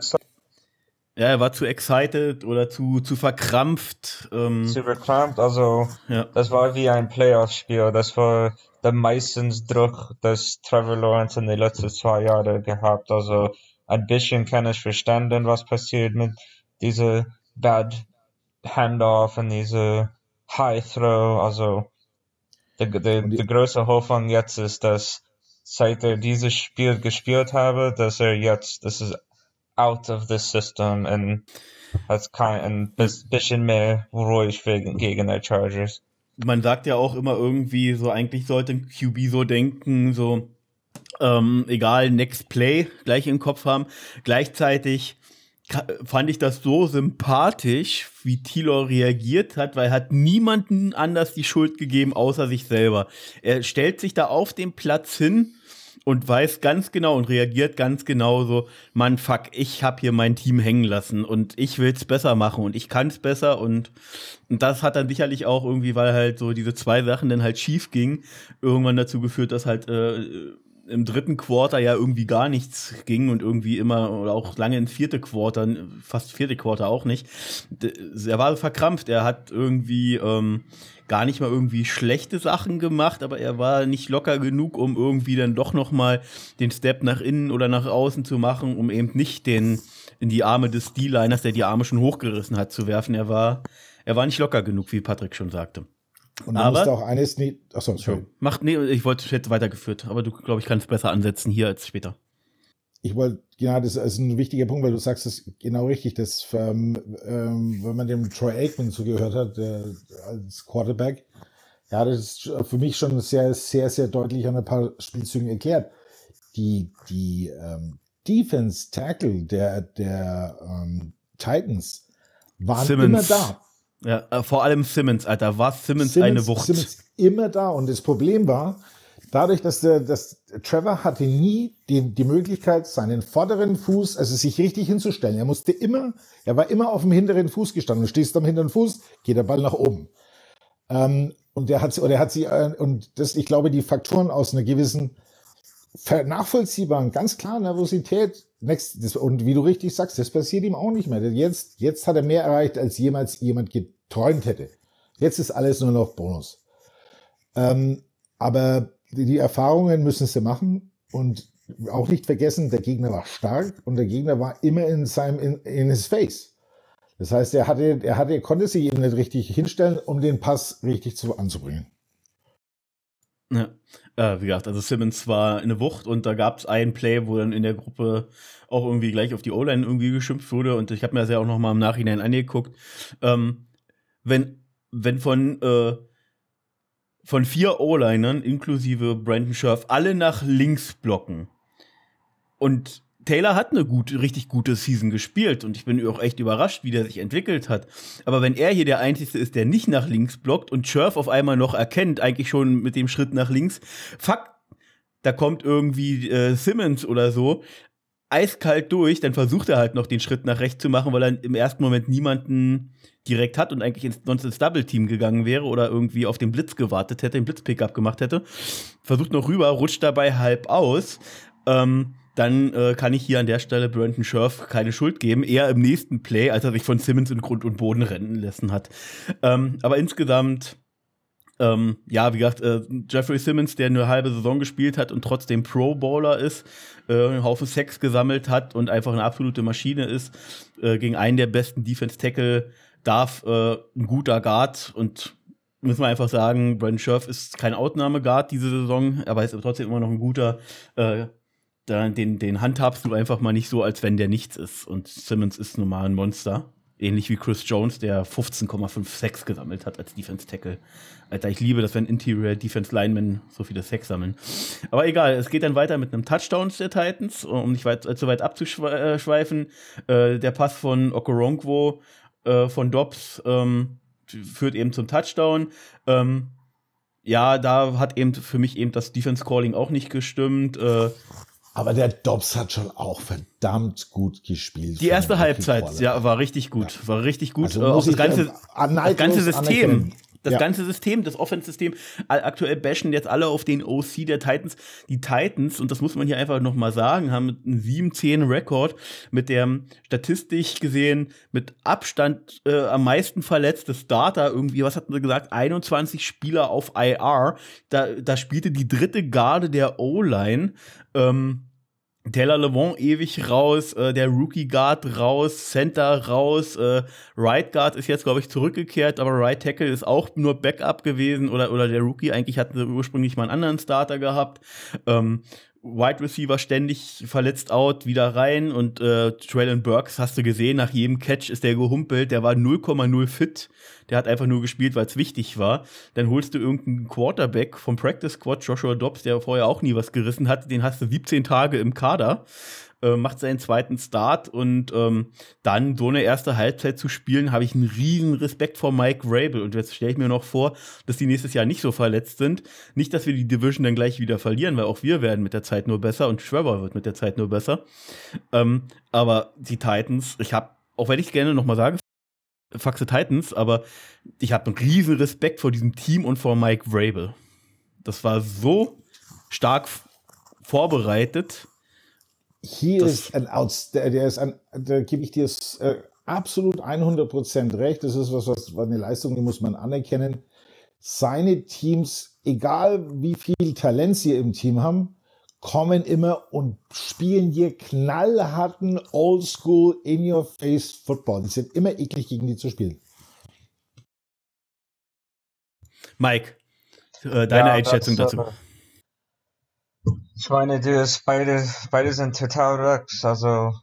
Ja, er war zu excited oder zu, zu verkrampft. Ähm, zu verkrampft, also ja. das war wie ein Playoff-Spiel. Das war der meistens Druck, das Trevor Lawrence in den letzten zwei Jahren gehabt. Also ein bisschen kann ich verstanden, was passiert mit diese Bad Handoff und diese High Throw. Also der, der, Und die- der große Hoffnung jetzt ist, dass seit er dieses Spiel gespielt habe, dass er jetzt, das ist out of the system und hat kein, ein bis- bisschen mehr ruhig gegen die Chargers. man sagt ja auch immer irgendwie so, eigentlich sollte ein QB so denken, so, ähm, egal, Next Play gleich im Kopf haben. Gleichzeitig fand ich das so sympathisch, wie Tilo reagiert hat, weil er hat niemanden anders die Schuld gegeben, außer sich selber. Er stellt sich da auf dem Platz hin und weiß ganz genau und reagiert ganz genau so, Mann, fuck, ich hab hier mein Team hängen lassen und ich will's besser machen und ich kann's besser und, und das hat dann sicherlich auch irgendwie, weil halt so diese zwei Sachen dann halt schief gingen, irgendwann dazu geführt, dass halt äh, im dritten Quarter ja irgendwie gar nichts ging und irgendwie immer oder auch lange in vierte Quarter, fast vierte Quarter auch nicht. Er war verkrampft, er hat irgendwie ähm, gar nicht mal irgendwie schlechte Sachen gemacht, aber er war nicht locker genug, um irgendwie dann doch noch mal den Step nach innen oder nach außen zu machen, um eben nicht den in die Arme des D-Liners, der die Arme schon hochgerissen hat, zu werfen. Er war er war nicht locker genug, wie Patrick schon sagte. Und Aber- man musste auch eines nie. Achso, sorry. Macht nee, ich wollte hätte weitergeführt, aber du glaube ich kannst besser ansetzen hier als später. Ich wollte, genau, das ist ein wichtiger Punkt, weil du sagst es genau richtig, dass ähm, ähm, wenn man dem Troy Aikman zugehört hat, der, als Quarterback, ja, das ist für mich schon sehr, sehr, sehr deutlich an ein paar Spielzügen erklärt. Die, die ähm, Defense Tackle der, der ähm, Titans waren Simmons. immer da. Ja, äh, vor allem Simmons, Alter, war Simmons, Simmons, eine Wucht. Simmons immer da. Und das Problem war, dadurch, dass der, dass Trevor hatte nie die, die Möglichkeit, seinen vorderen Fuß, also sich richtig hinzustellen. Er musste immer, er war immer auf dem hinteren Fuß gestanden. Du stehst am hinteren Fuß, geht der Ball nach oben. Ähm, und der hat sie, oder er hat sie, äh, und das, ich glaube, die Faktoren aus einer gewissen nachvollziehbaren, ganz klar Nervosität, next, das, und wie du richtig sagst, das passiert ihm auch nicht mehr. Jetzt, jetzt hat er mehr erreicht, als jemals jemand geträumt hätte. Jetzt ist alles nur noch Bonus. Ähm, aber die, Erfahrungen müssen sie machen und auch nicht vergessen, der Gegner war stark und der Gegner war immer in seinem, in, in his face. Das heißt, er hatte, er hatte, er konnte sich eben nicht richtig hinstellen, um den Pass richtig zu, anzubringen. Ja. Äh, wie gesagt, also Simmons war eine Wucht und da gab es ein Play, wo dann in der Gruppe auch irgendwie gleich auf die O-Line irgendwie geschimpft wurde und ich habe mir das ja auch noch mal im Nachhinein angeguckt. Ähm, wenn, wenn von, äh, von vier O-Linern inklusive Brandon Scherf alle nach links blocken und Taylor hat eine gute, richtig gute Season gespielt und ich bin auch echt überrascht, wie der sich entwickelt hat. Aber wenn er hier der Einzige ist, der nicht nach links blockt und Scherf auf einmal noch erkennt, eigentlich schon mit dem Schritt nach links, fuck, da kommt irgendwie äh, Simmons oder so, eiskalt durch, dann versucht er halt noch den Schritt nach rechts zu machen, weil er im ersten Moment niemanden direkt hat und eigentlich ins, sonst ins Double-Team gegangen wäre oder irgendwie auf den Blitz gewartet hätte, den Blitz-Pickup gemacht hätte. Versucht noch rüber, rutscht dabei halb aus. Ähm, dann äh, kann ich hier an der Stelle Brandon Scherf keine Schuld geben. Eher im nächsten Play, als er sich von Simmons in Grund und Boden rennen lassen hat. Ähm, aber insgesamt, ähm, ja, wie gesagt, äh, Jeffrey Simmons, der eine halbe Saison gespielt hat und trotzdem Pro-Bowler ist, äh, einen Haufen Sex gesammelt hat und einfach eine absolute Maschine ist, äh, gegen einen der besten Defense-Tackle darf äh, ein guter Guard und müssen wir einfach sagen, Brandon Scherf ist kein Outnahme-Guard diese Saison, aber ist trotzdem immer noch ein guter äh, den, den handhabst du einfach mal nicht so, als wenn der nichts ist. Und Simmons ist nun mal ein Monster. Ähnlich wie Chris Jones, der 15,5 Sex gesammelt hat als Defense Tackle. Alter, ich liebe das, wenn Interior Defense Linemen so viele Sex sammeln. Aber egal, es geht dann weiter mit einem Touchdown der Titans, um nicht weit, allzu weit abzuschweifen. Äh, der Pass von Okoronkwo äh, von Dobbs ähm, führt eben zum Touchdown. Ähm, ja, da hat eben für mich eben das Defense Calling auch nicht gestimmt. Äh, Aber der Dobbs hat schon auch verdammt gut gespielt. Die erste Halbzeit, ja, war richtig gut. War richtig gut. Also äh, auch das ganze, das ganze System. anerkennen. Das ja. ganze System, das Offense-System, aktuell bashen jetzt alle auf den OC der Titans. Die Titans, und das muss man hier einfach nochmal sagen, haben einen 7-10-Rekord mit dem statistisch gesehen mit Abstand äh, am meisten verletzte Starter irgendwie, was hat man gesagt, 21 Spieler auf IR. Da, da spielte die dritte Garde der O-Line. Ähm, Taylor Levant ewig raus, äh, der Rookie Guard raus, Center raus, äh, Right Guard ist jetzt, glaube ich, zurückgekehrt, aber Right Tackle ist auch nur Backup gewesen oder, oder der Rookie eigentlich hatte ursprünglich mal einen anderen Starter gehabt. Ähm, Wide Receiver ständig verletzt out, wieder rein und äh, Traylon Burks hast du gesehen, nach jedem Catch ist der gehumpelt, der war 0,0 fit, der hat einfach nur gespielt, weil es wichtig war. Dann holst du irgendeinen Quarterback vom Practice Squad, Joshua Dobbs, der vorher auch nie was gerissen hat, den hast du 17 Tage im Kader äh, macht seinen zweiten Start und ähm, dann so eine erste Halbzeit zu spielen, habe ich einen riesen Respekt vor Mike Rabel. Und jetzt stelle ich mir noch vor, dass die nächstes Jahr nicht so verletzt sind. Nicht, dass wir die Division dann gleich wieder verlieren, weil auch wir werden mit der Zeit nur besser und Trevor wird mit der Zeit nur besser. Ähm, aber die Titans, ich habe, auch wenn ich es gerne nochmal sage, Faxe Titans, aber ich habe einen riesen Respekt vor diesem Team und vor Mike Vrabel. Das war so stark vorbereitet hier ist ein Outstanding, der ist ein, da gebe ich dir äh, absolut 100% recht. Das ist was, was, was eine Leistung, die muss man anerkennen. Seine Teams, egal wie viel Talent sie im Team haben, kommen immer und spielen hier knallharten, oldschool, in-your-face Football. Die sind immer eklig, gegen die zu spielen. Mike, äh, deine ja, Einschätzung dazu. Aber ich meine, die ist beide, beide sind total Rex. Also,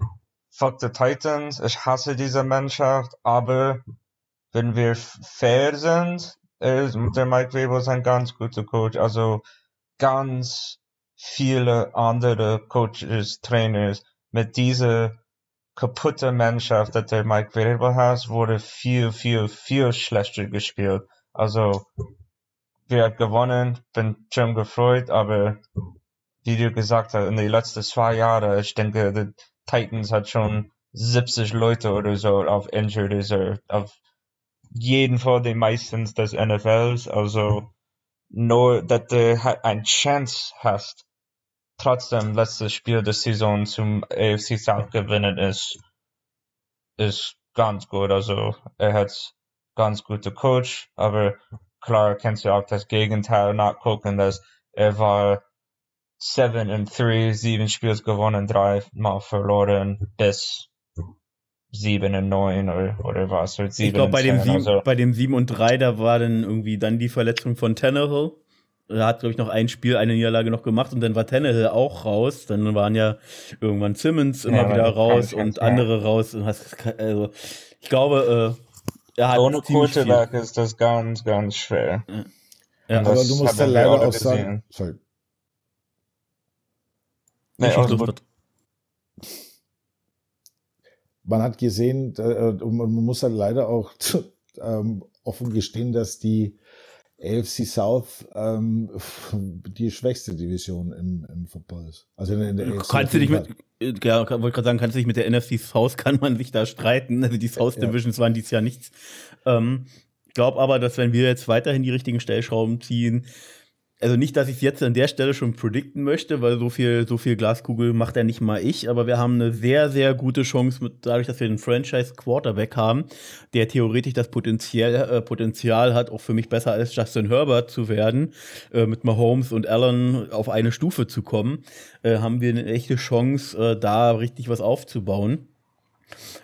fuck the Titans. Ich hasse diese Mannschaft, aber wenn wir fair sind, ist der Mike Weber ein ganz guter Coach. Also, ganz viele andere Coaches, Trainers mit dieser kaputte Mannschaft, die der Mike Weber hat, wurde viel, viel, viel schlechter gespielt. Also, wir haben gewonnen, bin schon gefreut, aber wie du gesagt hast, in den letzten zwei Jahren, ich denke, die Titans hat schon 70 Leute oder so auf Injured Reserve, auf jeden Fall die meistens des NFLs, also nur, dass du ein Chance hast, trotzdem letztes Spiel der Saison zum AFC South gewinnen ist, ist ganz gut, also er hat ganz gute Coach, aber klar kannst du auch das Gegenteil nachgucken, dass er war 7 and 3, sieben Spiels gewonnen, drei mal verloren, bis 7 und 9 oder, oder was. Oder 7 ich glaube, bei, dem also. bei dem 7 und 3, da war dann irgendwie dann die Verletzung von Tannehill. Er hat, glaube ich, noch ein Spiel, eine Niederlage noch gemacht und dann war Tannehill auch raus. Dann waren ja irgendwann Simmons immer ja, wieder raus und andere raus. Und hast, also, ich glaube, äh, er hat. Ohne Quarterback ist das ganz, ganz schwer. Ja. Ja. Aber du musst ja leider auch sagen, sorry, Nee, also man hat gesehen, äh, man muss halt leider auch <laughs> ähm, offen gestehen, dass die AFC South ähm, die schwächste Division im, im Football ist. Also in, der AFC kannst du dich mit, ja, wollte gerade sagen, kannst du dich mit der NFC South kann man sich da streiten. Also die South Divisions ja. waren dies Jahr nichts. Ähm, ich glaube aber, dass wenn wir jetzt weiterhin die richtigen Stellschrauben ziehen, also nicht, dass ich es jetzt an der Stelle schon predikten möchte, weil so viel, so viel Glaskugel macht ja nicht mal ich, aber wir haben eine sehr, sehr gute Chance, mit, dadurch, dass wir einen Franchise-Quarterback haben, der theoretisch das Potenzial, äh, Potenzial hat, auch für mich besser als Justin Herbert zu werden, äh, mit Mahomes und Allen auf eine Stufe zu kommen, äh, haben wir eine echte Chance, äh, da richtig was aufzubauen.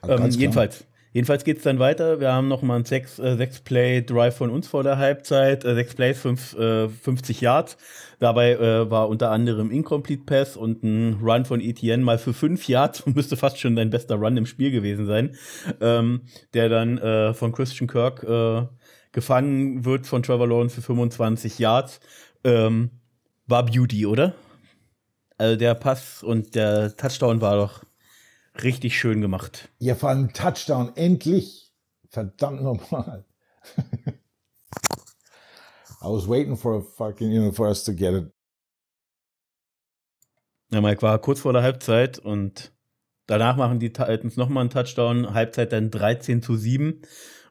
Ähm, jedenfalls, Jedenfalls geht es dann weiter. Wir haben noch mal einen 6-Play-Drive äh, von uns vor der Halbzeit. Äh, 6 Plays, 5, äh, 50 Yards. Dabei äh, war unter anderem Incomplete Pass und ein Run von ETN mal für 5 Yards. <laughs> Müsste fast schon dein bester Run im Spiel gewesen sein. Ähm, der dann äh, von Christian Kirk äh, gefangen wird von Trevor Lawrence für 25 Yards. Ähm, war Beauty, oder? Also der Pass und der Touchdown war doch richtig schön gemacht. Ja, vor allem Touchdown, endlich. Verdammt nochmal. <laughs> I was waiting for a fucking, you know, for us to get it. Ja, Mike war kurz vor der Halbzeit und danach machen die Titans nochmal einen Touchdown. Halbzeit dann 13 zu 7.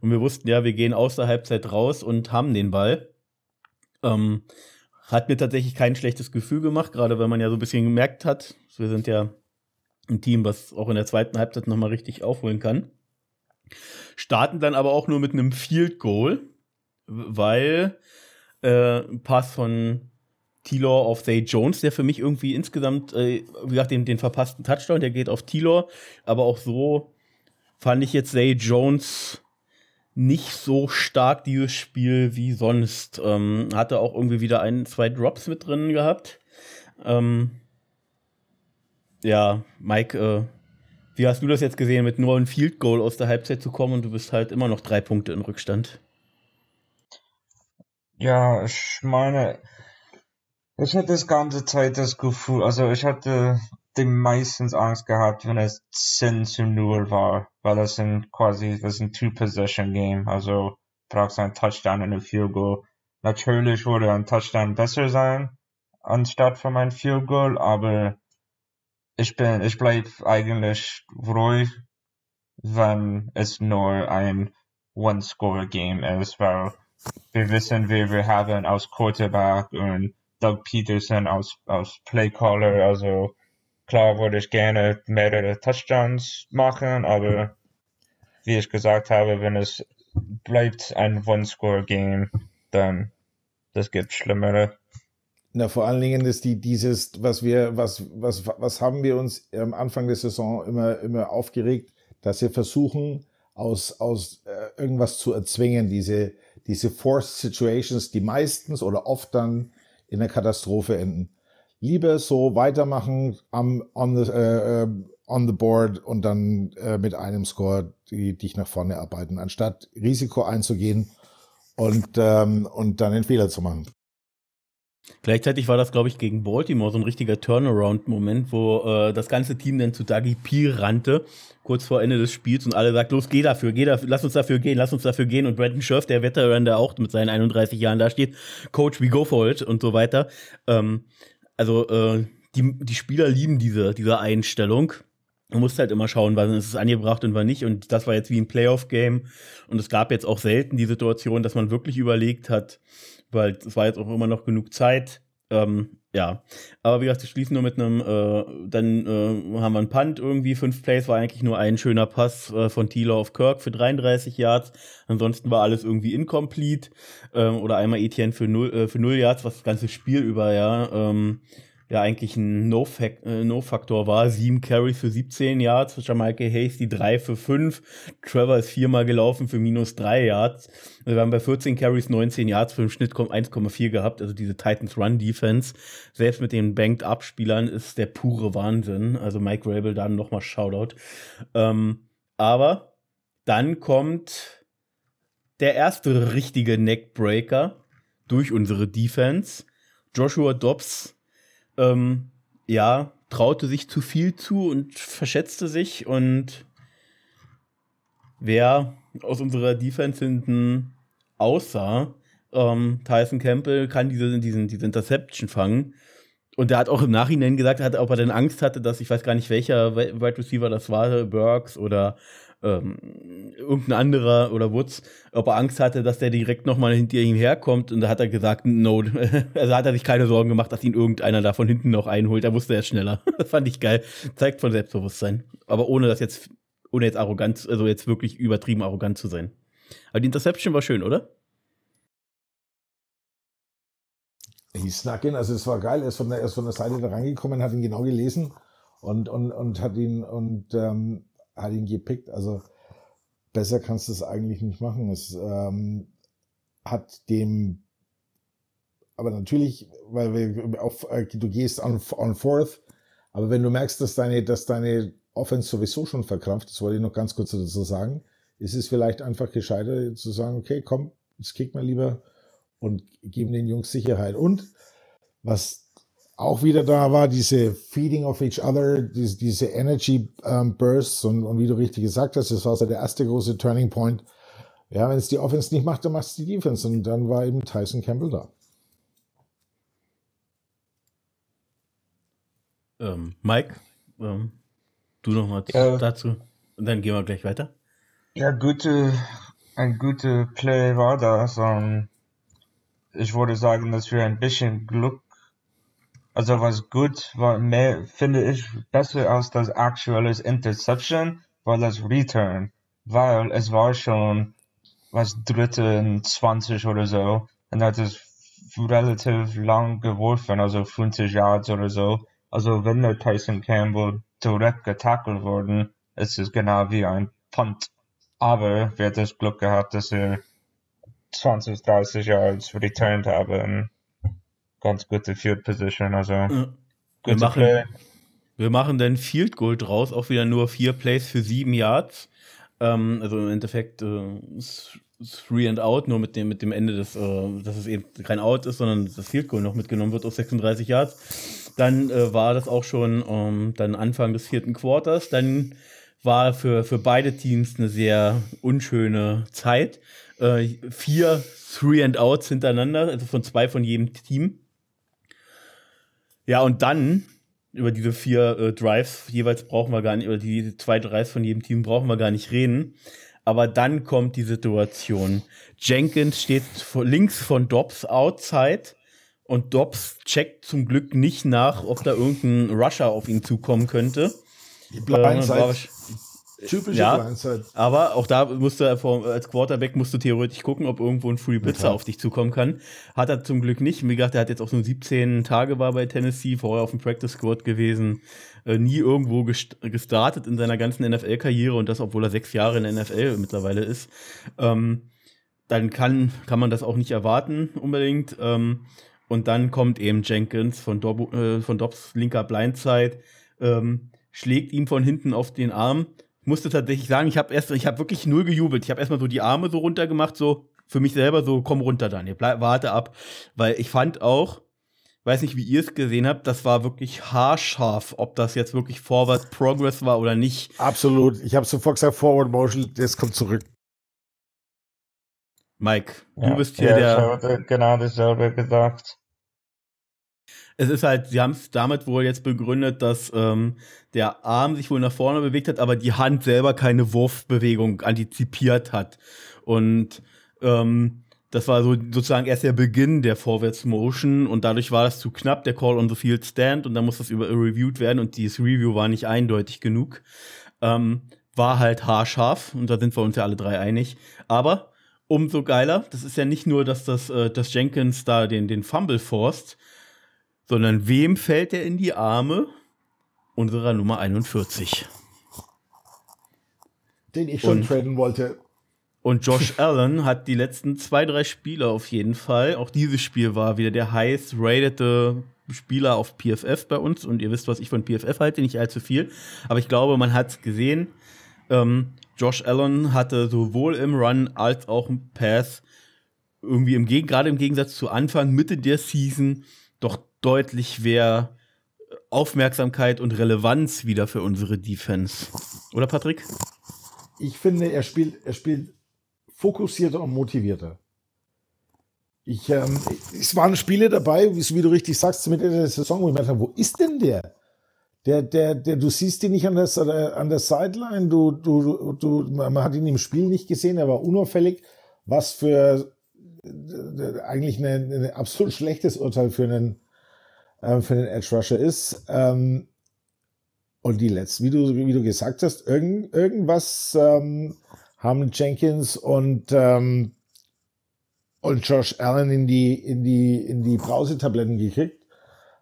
Und wir wussten ja, wir gehen aus der Halbzeit raus und haben den Ball. Ähm, hat mir tatsächlich kein schlechtes Gefühl gemacht, gerade wenn man ja so ein bisschen gemerkt hat, wir sind ja ein Team, was auch in der zweiten Halbzeit nochmal richtig aufholen kann. Starten dann aber auch nur mit einem Field Goal, weil äh, ein Pass von Tilor auf Zay Jones, der für mich irgendwie insgesamt, äh, wie gesagt, den, den verpassten Touchdown, der geht auf Tilor, aber auch so fand ich jetzt Zay Jones nicht so stark dieses Spiel wie sonst. Ähm, hatte auch irgendwie wieder ein, zwei Drops mit drin gehabt. Ähm, ja, Mike, äh, wie hast du das jetzt gesehen, mit nur einem Field Goal aus der Halbzeit zu kommen und du bist halt immer noch drei Punkte in Rückstand? Ja, ich meine, ich hatte das ganze Zeit das Gefühl, also ich hatte dem meistens Angst gehabt, wenn es 10 zu 0 war, weil das sind quasi, das ist ein Two-Possession-Game, also brauchst ein Touchdown und ein Field Goal. Natürlich würde ein Touchdown besser sein, anstatt von ein Field Goal, aber ich bin, ich bleib eigentlich ruhig, wenn es nur ein One-Score-Game ist, weil wir wissen, wie wir haben aus Quarterback und Doug Peterson aus, aus Playcaller, also klar würde ich gerne mehrere Touchdowns machen, aber wie ich gesagt habe, wenn es bleibt ein One-Score-Game, dann das gibt schlimmere. Na, vor allen Dingen ist die dieses, was wir, was, was, was haben wir uns am Anfang der Saison immer, immer aufgeregt, dass wir versuchen, aus, aus äh, irgendwas zu erzwingen, diese, diese Forced Situations, die meistens oder oft dann in der Katastrophe enden. Lieber so weitermachen am, on, the, äh, äh, on the board und dann äh, mit einem Score die, dich nach vorne arbeiten, anstatt Risiko einzugehen und, ähm, und dann einen Fehler zu machen. Gleichzeitig war das, glaube ich, gegen Baltimore so ein richtiger Turnaround-Moment, wo äh, das ganze Team dann zu Dougie P rannte, kurz vor Ende des Spiels und alle sagt, los, geh dafür, geh dafür, lass uns dafür gehen, lass uns dafür gehen. Und Brandon Scherf, der Veteran, der auch mit seinen 31 Jahren da steht, Coach, we go for it und so weiter. Ähm, also äh, die, die Spieler lieben diese, diese Einstellung. Man muss halt immer schauen, wann ist es angebracht und wann nicht. Und das war jetzt wie ein Playoff-Game. Und es gab jetzt auch selten die Situation, dass man wirklich überlegt hat, weil es war jetzt auch immer noch genug Zeit. Ähm, ja, aber wie gesagt, wir schließen nur mit einem, äh, dann äh, haben wir einen Punt irgendwie, fünf Plays war eigentlich nur ein schöner Pass äh, von Thieler auf Kirk für 33 Yards, ansonsten war alles irgendwie incomplete. Ähm, oder einmal Etienne für null, äh, für null Yards, was das ganze Spiel über, ja, ähm, ja eigentlich ein No-Faktor no war. Sieben Carries für 17 Yards, Jamaika Hayes die drei für fünf. Trevor ist viermal gelaufen für minus drei Yards. Also wir haben bei 14 Carries 19 Yards für im Schnitt 1,4 gehabt. Also diese Titans Run Defense, selbst mit den Banked Up Spielern ist der pure Wahnsinn. Also Mike Rabel dann nochmal Shoutout. Ähm, aber dann kommt der erste richtige Neckbreaker durch unsere Defense. Joshua Dobbs ähm, ja, traute sich zu viel zu und verschätzte sich und wer aus unserer Defense hinten aussah, ähm, Tyson Campbell kann diese, diesen, diese Interception fangen. Und der hat auch im Nachhinein gesagt, hat, ob er denn Angst hatte, dass ich weiß gar nicht, welcher Wide Receiver das war, Burks oder ähm, irgendein anderer oder Woods, ob er Angst hatte, dass der direkt nochmal hinter ihm herkommt. Und da hat er gesagt, no. <laughs> Also hat er sich keine Sorgen gemacht, dass ihn irgendeiner da von hinten noch einholt. Da wusste er schneller. <laughs> das fand ich geil. Zeigt von Selbstbewusstsein. Aber ohne das jetzt, ohne jetzt arrogant, also jetzt wirklich übertrieben arrogant zu sein. Aber die Interception war schön, oder? He snuck in, also es war geil. Er ist von der, er ist von der Seite da reingekommen, hat ihn genau gelesen und, und, und hat ihn und ähm, hat ihn gepickt. Also besser kannst du es eigentlich nicht machen. Es ähm, hat dem, aber natürlich, weil wir auf, äh, du gehst on, on fourth, aber wenn du merkst, dass deine, dass deine Offense sowieso schon verkrampft, das wollte ich noch ganz kurz dazu sagen, ist es vielleicht einfach gescheiter zu sagen, okay, komm, jetzt kick mal lieber und geben den Jungs Sicherheit. Und was auch wieder da war, diese Feeding of each other, diese, diese Energy ähm, Bursts und, und wie du richtig gesagt hast, das war so der erste große Turning Point. Ja, wenn es die Offense nicht macht, dann macht es die Defense und dann war eben Tyson Campbell da. Ähm, Mike, ähm, du noch mal ja. dazu und dann gehen wir gleich weiter. Ja, gute, ein guter Play war das. Um, ich würde sagen, dass wir ein bisschen Glück, also was gut war, mehr finde ich besser als das aktuelles Interception, war das Return, weil es war schon was dritte 20 oder so und hat es relativ lang geworfen, also 50 Yards oder so. Also wenn der Tyson Campbell direkt getackelt worden, ist es genau wie ein Punt. Aber wer das Glück gehabt, dass er 20, 30 Yards returned haben. Ganz gute Field Position, also. Ja. Wir machen, Play. wir machen dann Field Goal draus, auch wieder nur vier Plays für sieben Yards. Ähm, also im Endeffekt äh, Three and Out, nur mit dem, mit dem Ende des, äh, dass es eben kein Out ist, sondern das Field Goal noch mitgenommen wird auf 36 Yards. Dann äh, war das auch schon ähm, dann Anfang des vierten Quarters. Dann war für, für beide Teams eine sehr unschöne Zeit. Äh, vier Three and Outs hintereinander, also von zwei von jedem Team. Ja, und dann über diese vier äh, Drives jeweils brauchen wir gar nicht, über die zwei Drives von jedem Team brauchen wir gar nicht reden. Aber dann kommt die Situation. Jenkins steht links von Dobbs outside und Dobbs checkt zum Glück nicht nach, ob da irgendein Rusher auf ihn zukommen könnte. Die Blindside. Äh, Typische ja, Blindside. Aber auch da musste er als Quarterback musst du theoretisch gucken, ob irgendwo ein Free Blitzer auf dich zukommen kann. Hat er zum Glück nicht. Wie gesagt, er hat jetzt auch so 17 Tage war bei Tennessee, vorher auf dem Practice Squad gewesen, äh, nie irgendwo gest gestartet in seiner ganzen NFL-Karriere und das, obwohl er sechs Jahre in der NFL mittlerweile ist. Ähm, dann kann, kann man das auch nicht erwarten unbedingt. Ähm, und dann kommt eben Jenkins von, Dob äh, von Dobbs linker Blindside, ähm, schlägt ihm von hinten auf den Arm musste tatsächlich sagen, ich habe erst, ich habe wirklich null gejubelt. Ich habe erstmal so die Arme so runter gemacht, so für mich selber so, komm runter, Daniel, bleib, warte ab, weil ich fand auch, weiß nicht, wie ihr es gesehen habt, das war wirklich haarscharf, ob das jetzt wirklich Forward Progress war oder nicht. Absolut. Ich habe sofort gesagt, Forward Motion, das kommt zurück. Mike, ja, du bist hier ja, der. Ich habe genau dasselbe gesagt es ist halt, sie haben es damit wohl jetzt begründet, dass ähm, der Arm sich wohl nach vorne bewegt hat, aber die Hand selber keine Wurfbewegung antizipiert hat. Und ähm, das war so sozusagen erst der Beginn der Vorwärtsmotion und dadurch war das zu knapp, der Call on the Field Stand und dann muss das über reviewed werden und dieses Review war nicht eindeutig genug. Ähm, war halt haarscharf und da sind wir uns ja alle drei einig. Aber umso geiler, das ist ja nicht nur, dass das, äh, dass Jenkins da den, den Fumble forst, sondern wem fällt er in die Arme? Unserer Nummer 41. Den ich schon und, traden wollte. Und Josh <laughs> Allen hat die letzten zwei, drei Spiele auf jeden Fall. Auch dieses Spiel war wieder der heiß ratete Spieler auf PFF bei uns. Und ihr wisst, was ich von PFF halte, nicht allzu viel. Aber ich glaube, man hat es gesehen. Ähm, Josh Allen hatte sowohl im Run als auch im Pass irgendwie im gerade im Gegensatz zu Anfang, Mitte der Season doch deutlich mehr Aufmerksamkeit und Relevanz wieder für unsere Defense. Oder Patrick? Ich finde, er spielt, er spielt fokussierter und motivierter. Ich, ähm, es waren Spiele dabei, wie, du richtig sagst, Ende der Saison, wo ich mir dachte, wo ist denn der? Der, der, der, du siehst ihn nicht an der, an der Sideline, du, du, du, man hat ihn im Spiel nicht gesehen, er war unauffällig. Was für äh, eigentlich ein absolut schlechtes Urteil für einen äh, für den Edge Rusher ist. Ähm, und die letzten, wie du, wie du gesagt hast, irgend, irgendwas ähm, haben Jenkins und, ähm, und Josh Allen in die, in die, in die Brausetabletten gekriegt.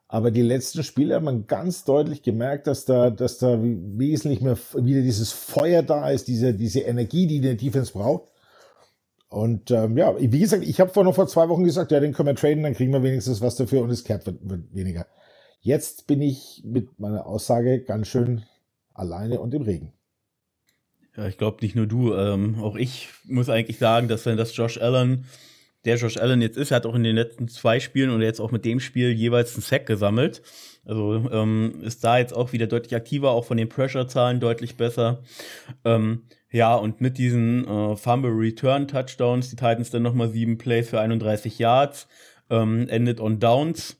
Aber die letzten Spiele hat man ganz deutlich gemerkt, dass da, dass da wesentlich mehr wieder dieses Feuer da ist, diese, diese Energie, die der Defense braucht. Und ähm, ja, wie gesagt, ich habe vor noch vor zwei Wochen gesagt, ja, den können wir traden, dann kriegen wir wenigstens was dafür und das Cap wird, wird weniger. Jetzt bin ich mit meiner Aussage ganz schön alleine und im Regen. Ja, ich glaube nicht nur du, ähm, auch ich muss eigentlich sagen, dass wenn das Josh Allen, der Josh Allen jetzt ist, er hat auch in den letzten zwei Spielen und jetzt auch mit dem Spiel jeweils einen Sack gesammelt. Also ähm, ist da jetzt auch wieder deutlich aktiver, auch von den Pressure-Zahlen deutlich besser. Ähm, ja, und mit diesen äh, Fumble Return Touchdowns, die Titans dann nochmal sieben Plays für 31 Yards, ähm, endet on Downs.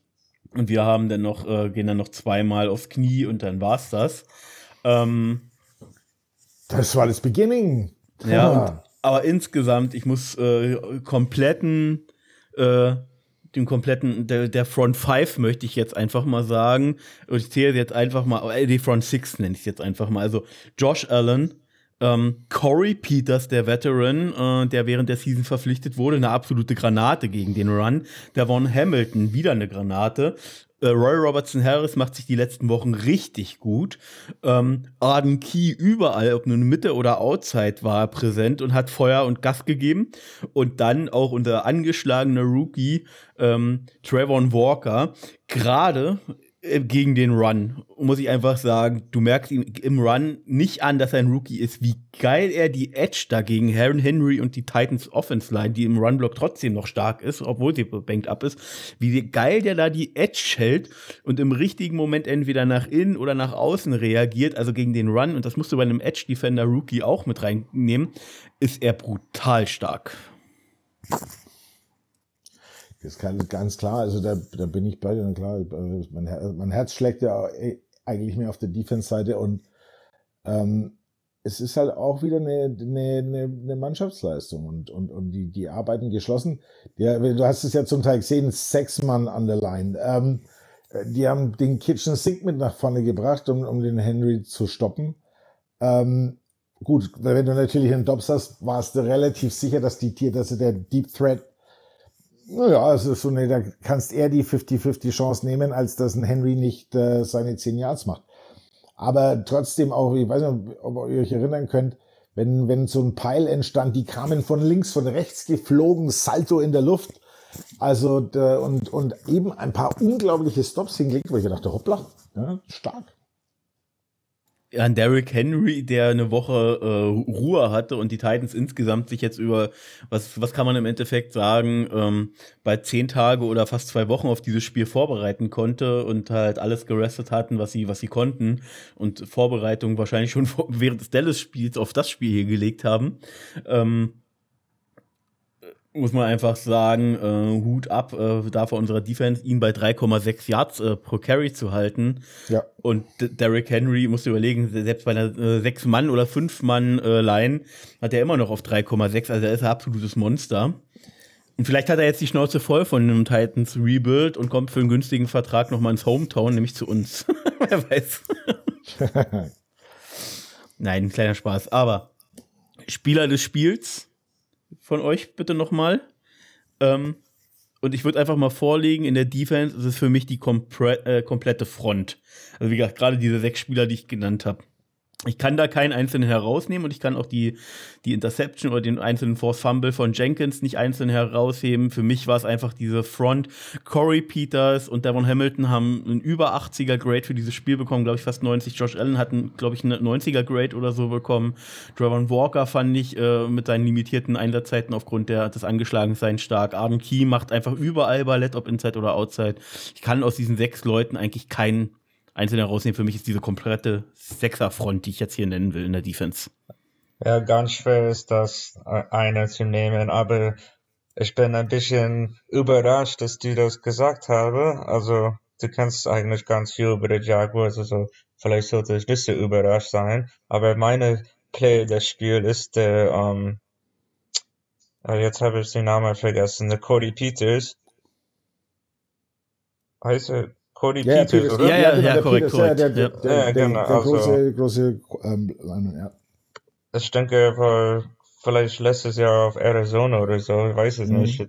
Und wir haben dann noch, äh, gehen dann noch zweimal aufs Knie und dann war's das. Ähm, das war das Beginning. Ja, und aber insgesamt, ich muss äh, kompletten, äh, den kompletten, der, der Front 5 möchte ich jetzt einfach mal sagen. Und ich zähle jetzt einfach mal, äh, die Front 6 nenne ich jetzt einfach mal. Also Josh Allen, ähm, Corey Peters, der Veteran, äh, der während der Season verpflichtet wurde, eine absolute Granate gegen den Run. Der Von Hamilton, wieder eine Granate. Äh, Roy Robertson Harris macht sich die letzten Wochen richtig gut. Ähm, Arden Key überall, ob nun Mitte oder Outside, war präsent und hat Feuer und Gas gegeben. Und dann auch unser angeschlagener Rookie ähm, Trayvon Walker, gerade äh, gegen den Run, muss ich einfach sagen, du merkst ihm im Run nicht an, dass er ein Rookie ist, wie geil er die Edge dagegen Aaron Henry und die Titans Offense Line, die im Runblock trotzdem noch stark ist, obwohl sie banked up ist, wie geil der da die Edge hält und im richtigen Moment entweder nach innen oder nach außen reagiert, also gegen den Run, und das musst du bei einem Edge Defender Rookie auch mit reinnehmen, ist er brutal stark. Das ist ganz klar, also da, da bin ich bei dir, klar, mein, mein Herz schlägt ja eigentlich mehr auf der Defense-Seite und ähm, es ist halt auch wieder eine, eine, eine Mannschaftsleistung und, und, und die, die arbeiten geschlossen. Ja, du hast es ja zum Teil gesehen, sechs Mann an der Line. Ähm, die haben den Kitchen Sink mit nach vorne gebracht, um, um den Henry zu stoppen. Ähm, gut, wenn du natürlich einen Dobbs hast, warst du relativ sicher, dass die Tier, dass der Deep Threat naja, also so eine, da kannst eher die 50-50 Chance nehmen, als dass ein Henry nicht äh, seine 10 Yards macht. Aber trotzdem auch, ich weiß nicht, ob ihr euch erinnern könnt, wenn, wenn so ein Pile entstand, die kamen von links, von rechts geflogen, Salto in der Luft. Also, und, und eben ein paar unglaubliche Stops hingelegt, wo ich dachte, hoppla, ja, stark an Derrick Henry, der eine Woche äh, Ruhe hatte und die Titans insgesamt sich jetzt über, was, was kann man im Endeffekt sagen, ähm, bei zehn Tage oder fast zwei Wochen auf dieses Spiel vorbereiten konnte und halt alles gerestet hatten, was sie, was sie konnten und Vorbereitung wahrscheinlich schon <laughs> während des Dallas-Spiels auf das Spiel hier gelegt haben. Ähm, muss man einfach sagen, äh, Hut ab, äh, dafür unserer Defense, ihn bei 3,6 Yards äh, pro Carry zu halten. Ja. Und Derrick Henry, musst du überlegen, selbst bei einer äh, 6-Mann- oder 5-Mann-Line hat er immer noch auf 3,6, also er ist ein absolutes Monster. Und vielleicht hat er jetzt die Schnauze voll von einem Titans Rebuild und kommt für einen günstigen Vertrag nochmal ins Hometown, nämlich zu uns. <laughs> Wer weiß. <laughs> Nein, kleiner Spaß. Aber Spieler des Spiels von euch bitte nochmal. Ähm, und ich würde einfach mal vorlegen, in der Defense ist es für mich die äh, komplette Front. Also wie gesagt, gerade diese sechs Spieler, die ich genannt habe. Ich kann da keinen einzelnen herausnehmen und ich kann auch die, die Interception oder den einzelnen Force Fumble von Jenkins nicht einzeln herausheben. Für mich war es einfach diese Front. Corey Peters und Devon Hamilton haben einen über 80er Grade für dieses Spiel bekommen, glaube ich fast 90. Josh Allen hat, glaube ich, einen 90er Grade oder so bekommen. Trevor Walker fand ich äh, mit seinen limitierten Einsatzzeiten aufgrund der, des Angeschlagenseins stark. Arden Key macht einfach überall Ballett, ob Inside oder Outside. Ich kann aus diesen sechs Leuten eigentlich keinen einzeln herausnehmen. Für mich ist diese komplette Sechserfront, die ich jetzt hier nennen will in der Defense. Ja, ganz schwer ist das, äh, eine zu nehmen, aber ich bin ein bisschen überrascht, dass du das gesagt habe. Also, du kennst eigentlich ganz viel über die Jaguars, also vielleicht sollte ich nicht so überrascht sein. Aber meine Play des Spiels ist der, ähm, äh, jetzt habe ich den Namen vergessen, der Cody Peters. Heißt er Cody ja, Peters, Peters, oder? Ja, ja, ja, ja korrekt, korrekt. Ja, der, der, ja, genau. Der, also, große, große ähm, ja. Ich denke, er war vielleicht letztes Jahr auf Arizona oder so, ich weiß es mhm. nicht. Ich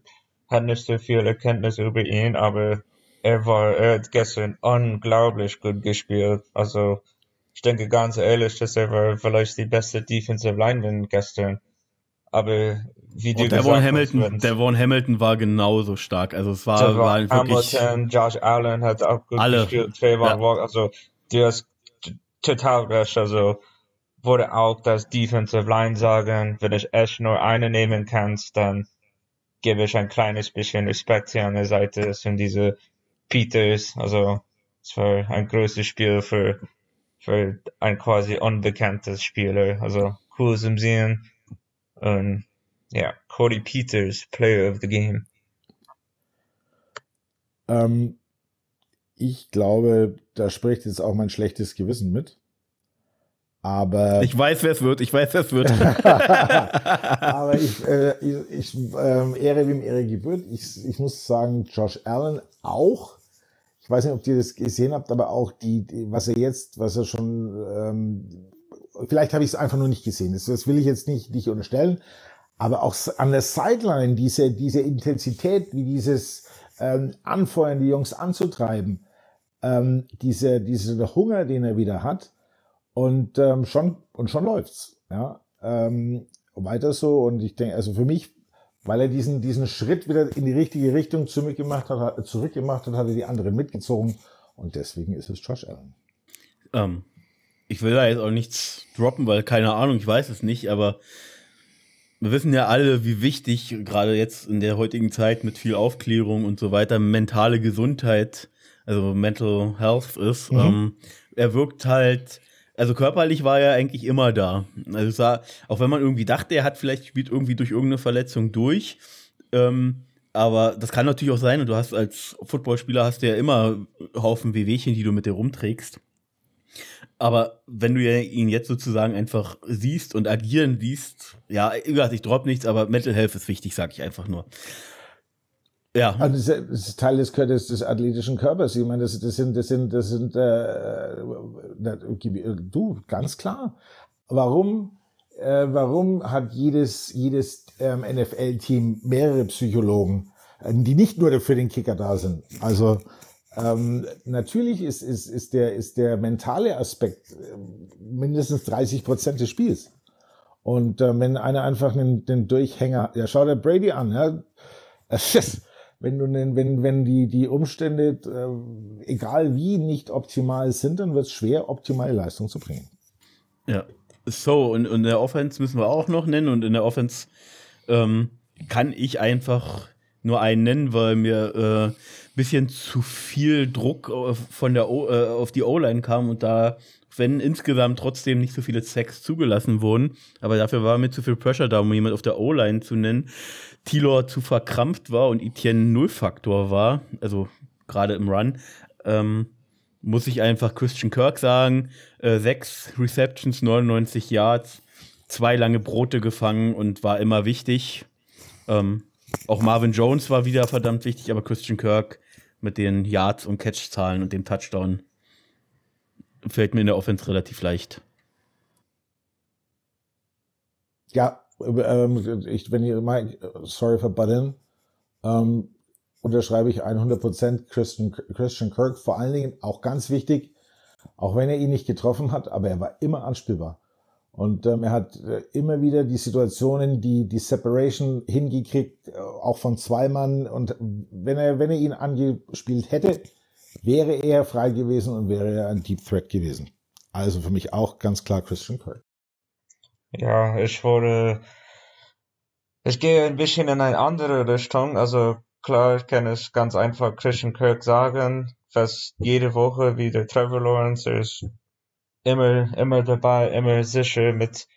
hatte nicht so viel Erkenntnis über ihn, aber er war, er hat gestern unglaublich gut gespielt. Also, ich denke ganz ehrlich, dass er war vielleicht die beste Defensive Lineman gestern. Aber wie du der Von Hamilton, hast, der Von Hamilton war genauso stark. Also es war, war wirklich Hamilton, Josh Allen hat auch gut alle. gespielt, Trayvon ja. Walker, also du hast total recht. Also wurde auch das Defensive Line sagen, wenn ich echt nur eine nehmen kannst, dann gebe ich ein kleines bisschen Respekt hier an der Seite. Das sind diese Peters, also es war ein großes Spiel für für ein quasi unbekanntes Spieler. Also cool zum Sehen. Und ja, Cody Peters, Player of the Game. Ähm, ich glaube, da spricht jetzt auch mein schlechtes Gewissen mit. Aber ich weiß, wer es wird. Ich weiß, wer es wird. <laughs> aber ich, äh, ich, ich ähm, Ehre wem Ehre gebührt. Ich, ich muss sagen, Josh Allen auch. Ich weiß nicht, ob ihr das gesehen habt, aber auch die, die was er jetzt, was er schon, ähm, vielleicht habe ich es einfach nur nicht gesehen. Das, das will ich jetzt nicht, nicht unterstellen. Aber auch an der Sideline, diese, diese Intensität, wie dieses ähm, Anfeuern, die Jungs anzutreiben, ähm, diese, diese Hunger, den er wieder hat, und ähm, schon, und schon läuft's. Ja, ähm, weiter so. Und ich denke, also für mich, weil er diesen, diesen Schritt wieder in die richtige Richtung zurückgemacht hat, zurückgemacht hat, hat er die anderen mitgezogen. Und deswegen ist es Josh Allen. Ähm, ich will da jetzt auch nichts droppen, weil keine Ahnung, ich weiß es nicht, aber wir wissen ja alle, wie wichtig gerade jetzt in der heutigen Zeit mit viel Aufklärung und so weiter mentale Gesundheit, also Mental Health ist. Mhm. Ähm, er wirkt halt also körperlich war er eigentlich immer da. Also sah, auch wenn man irgendwie dachte, er hat vielleicht spielt irgendwie durch irgendeine Verletzung durch. Ähm, aber das kann natürlich auch sein, und du hast als Footballspieler hast du ja immer Haufen Wehwehchen, die du mit dir rumträgst. Aber wenn du ihn jetzt sozusagen einfach siehst und agieren siehst, ja, ich drop nichts, aber Mental Health ist wichtig, sag ich einfach nur. Ja. Also das, ist Teil des, des, des athletischen Körpers. Ich meine, das, das sind, das sind, das sind, äh, du, ganz klar. Warum, äh, warum hat jedes, jedes ähm, NFL-Team mehrere Psychologen, äh, die nicht nur für den Kicker da sind? Also, ähm, natürlich ist, ist, ist, der, ist der mentale Aspekt äh, mindestens 30 Prozent des Spiels. Und äh, wenn einer einfach einen, den Durchhänger, ja, schau dir Brady an, ja, <laughs> wenn du wenn, wenn die, die Umstände, äh, egal wie, nicht optimal sind, dann wird es schwer, optimale Leistung zu bringen. Ja. So, und, in der Offense müssen wir auch noch nennen. Und in der Offense ähm, kann ich einfach nur einen nennen, weil mir äh, bisschen zu viel Druck von der o, äh, auf die O-Line kam und da, wenn insgesamt trotzdem nicht so viele Sacks zugelassen wurden, aber dafür war mir zu viel Pressure da, um jemand auf der O-Line zu nennen, Tilor zu verkrampft war und Etienne Nullfaktor war, also gerade im Run, ähm, muss ich einfach Christian Kirk sagen. Äh, sechs Receptions, 99 Yards, zwei lange Brote gefangen und war immer wichtig. Ähm, auch Marvin Jones war wieder verdammt wichtig, aber Christian Kirk mit den Yards und Catch-Zahlen und dem Touchdown fällt mir in der Offense relativ leicht. Ja, ähm, ich, wenn ihr mal, sorry for button, ähm, unterschreibe ich 100% Christian, Christian Kirk. Vor allen Dingen auch ganz wichtig, auch wenn er ihn nicht getroffen hat, aber er war immer anspielbar. Und ähm, er hat äh, immer wieder die Situationen, die die Separation hingekriegt, äh, auch von zwei Mann. Und wenn er, wenn er ihn angespielt hätte, wäre er frei gewesen und wäre er ein Deep Threat gewesen. Also für mich auch ganz klar Christian Kirk. Ja, ich wurde, ich gehe ein bisschen in eine andere Richtung. Also klar, ich kann es ganz einfach Christian Kirk sagen, fast jede Woche wie der Trevor Lawrence ist immer, immer dabei, immer sicher mit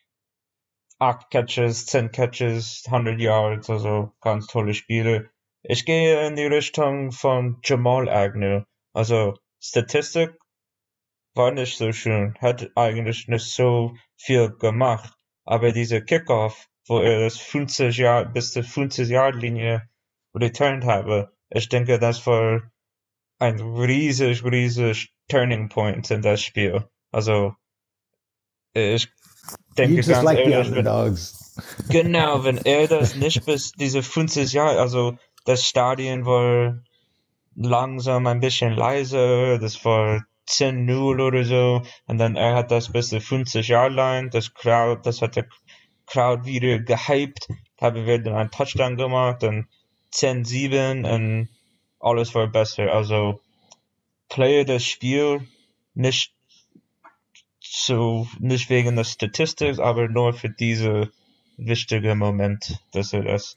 acht Catches, zehn Catches, 100 Yards, also ganz tolle Spiele. Ich gehe in die Richtung von Jamal Agnew. Also Statistik war nicht so schön, hat eigentlich nicht so viel gemacht aber dieser Kickoff, wo er das 50 Jahr bis zur 50 Yard Linie returned habe, ich denke, das war ein riesig, riesig Turning Point in das Spiel. Also, ich denke ganz like ehrlich, wenn, genau, wenn er das nicht bis diese 50 Jahre, also das Stadion war langsam ein bisschen leiser, das war 10-0 oder so. Und dann er hat das bis zu 50 Jahre lang, das Crowd, das hat der Crowd wieder gehypt. Haben wir dann einen Touchdown gemacht, dann 10-7 und alles war besser. Also, Player das Spiel nicht so, nicht wegen der Statistik, aber nur für diese wichtige Moment, dass er das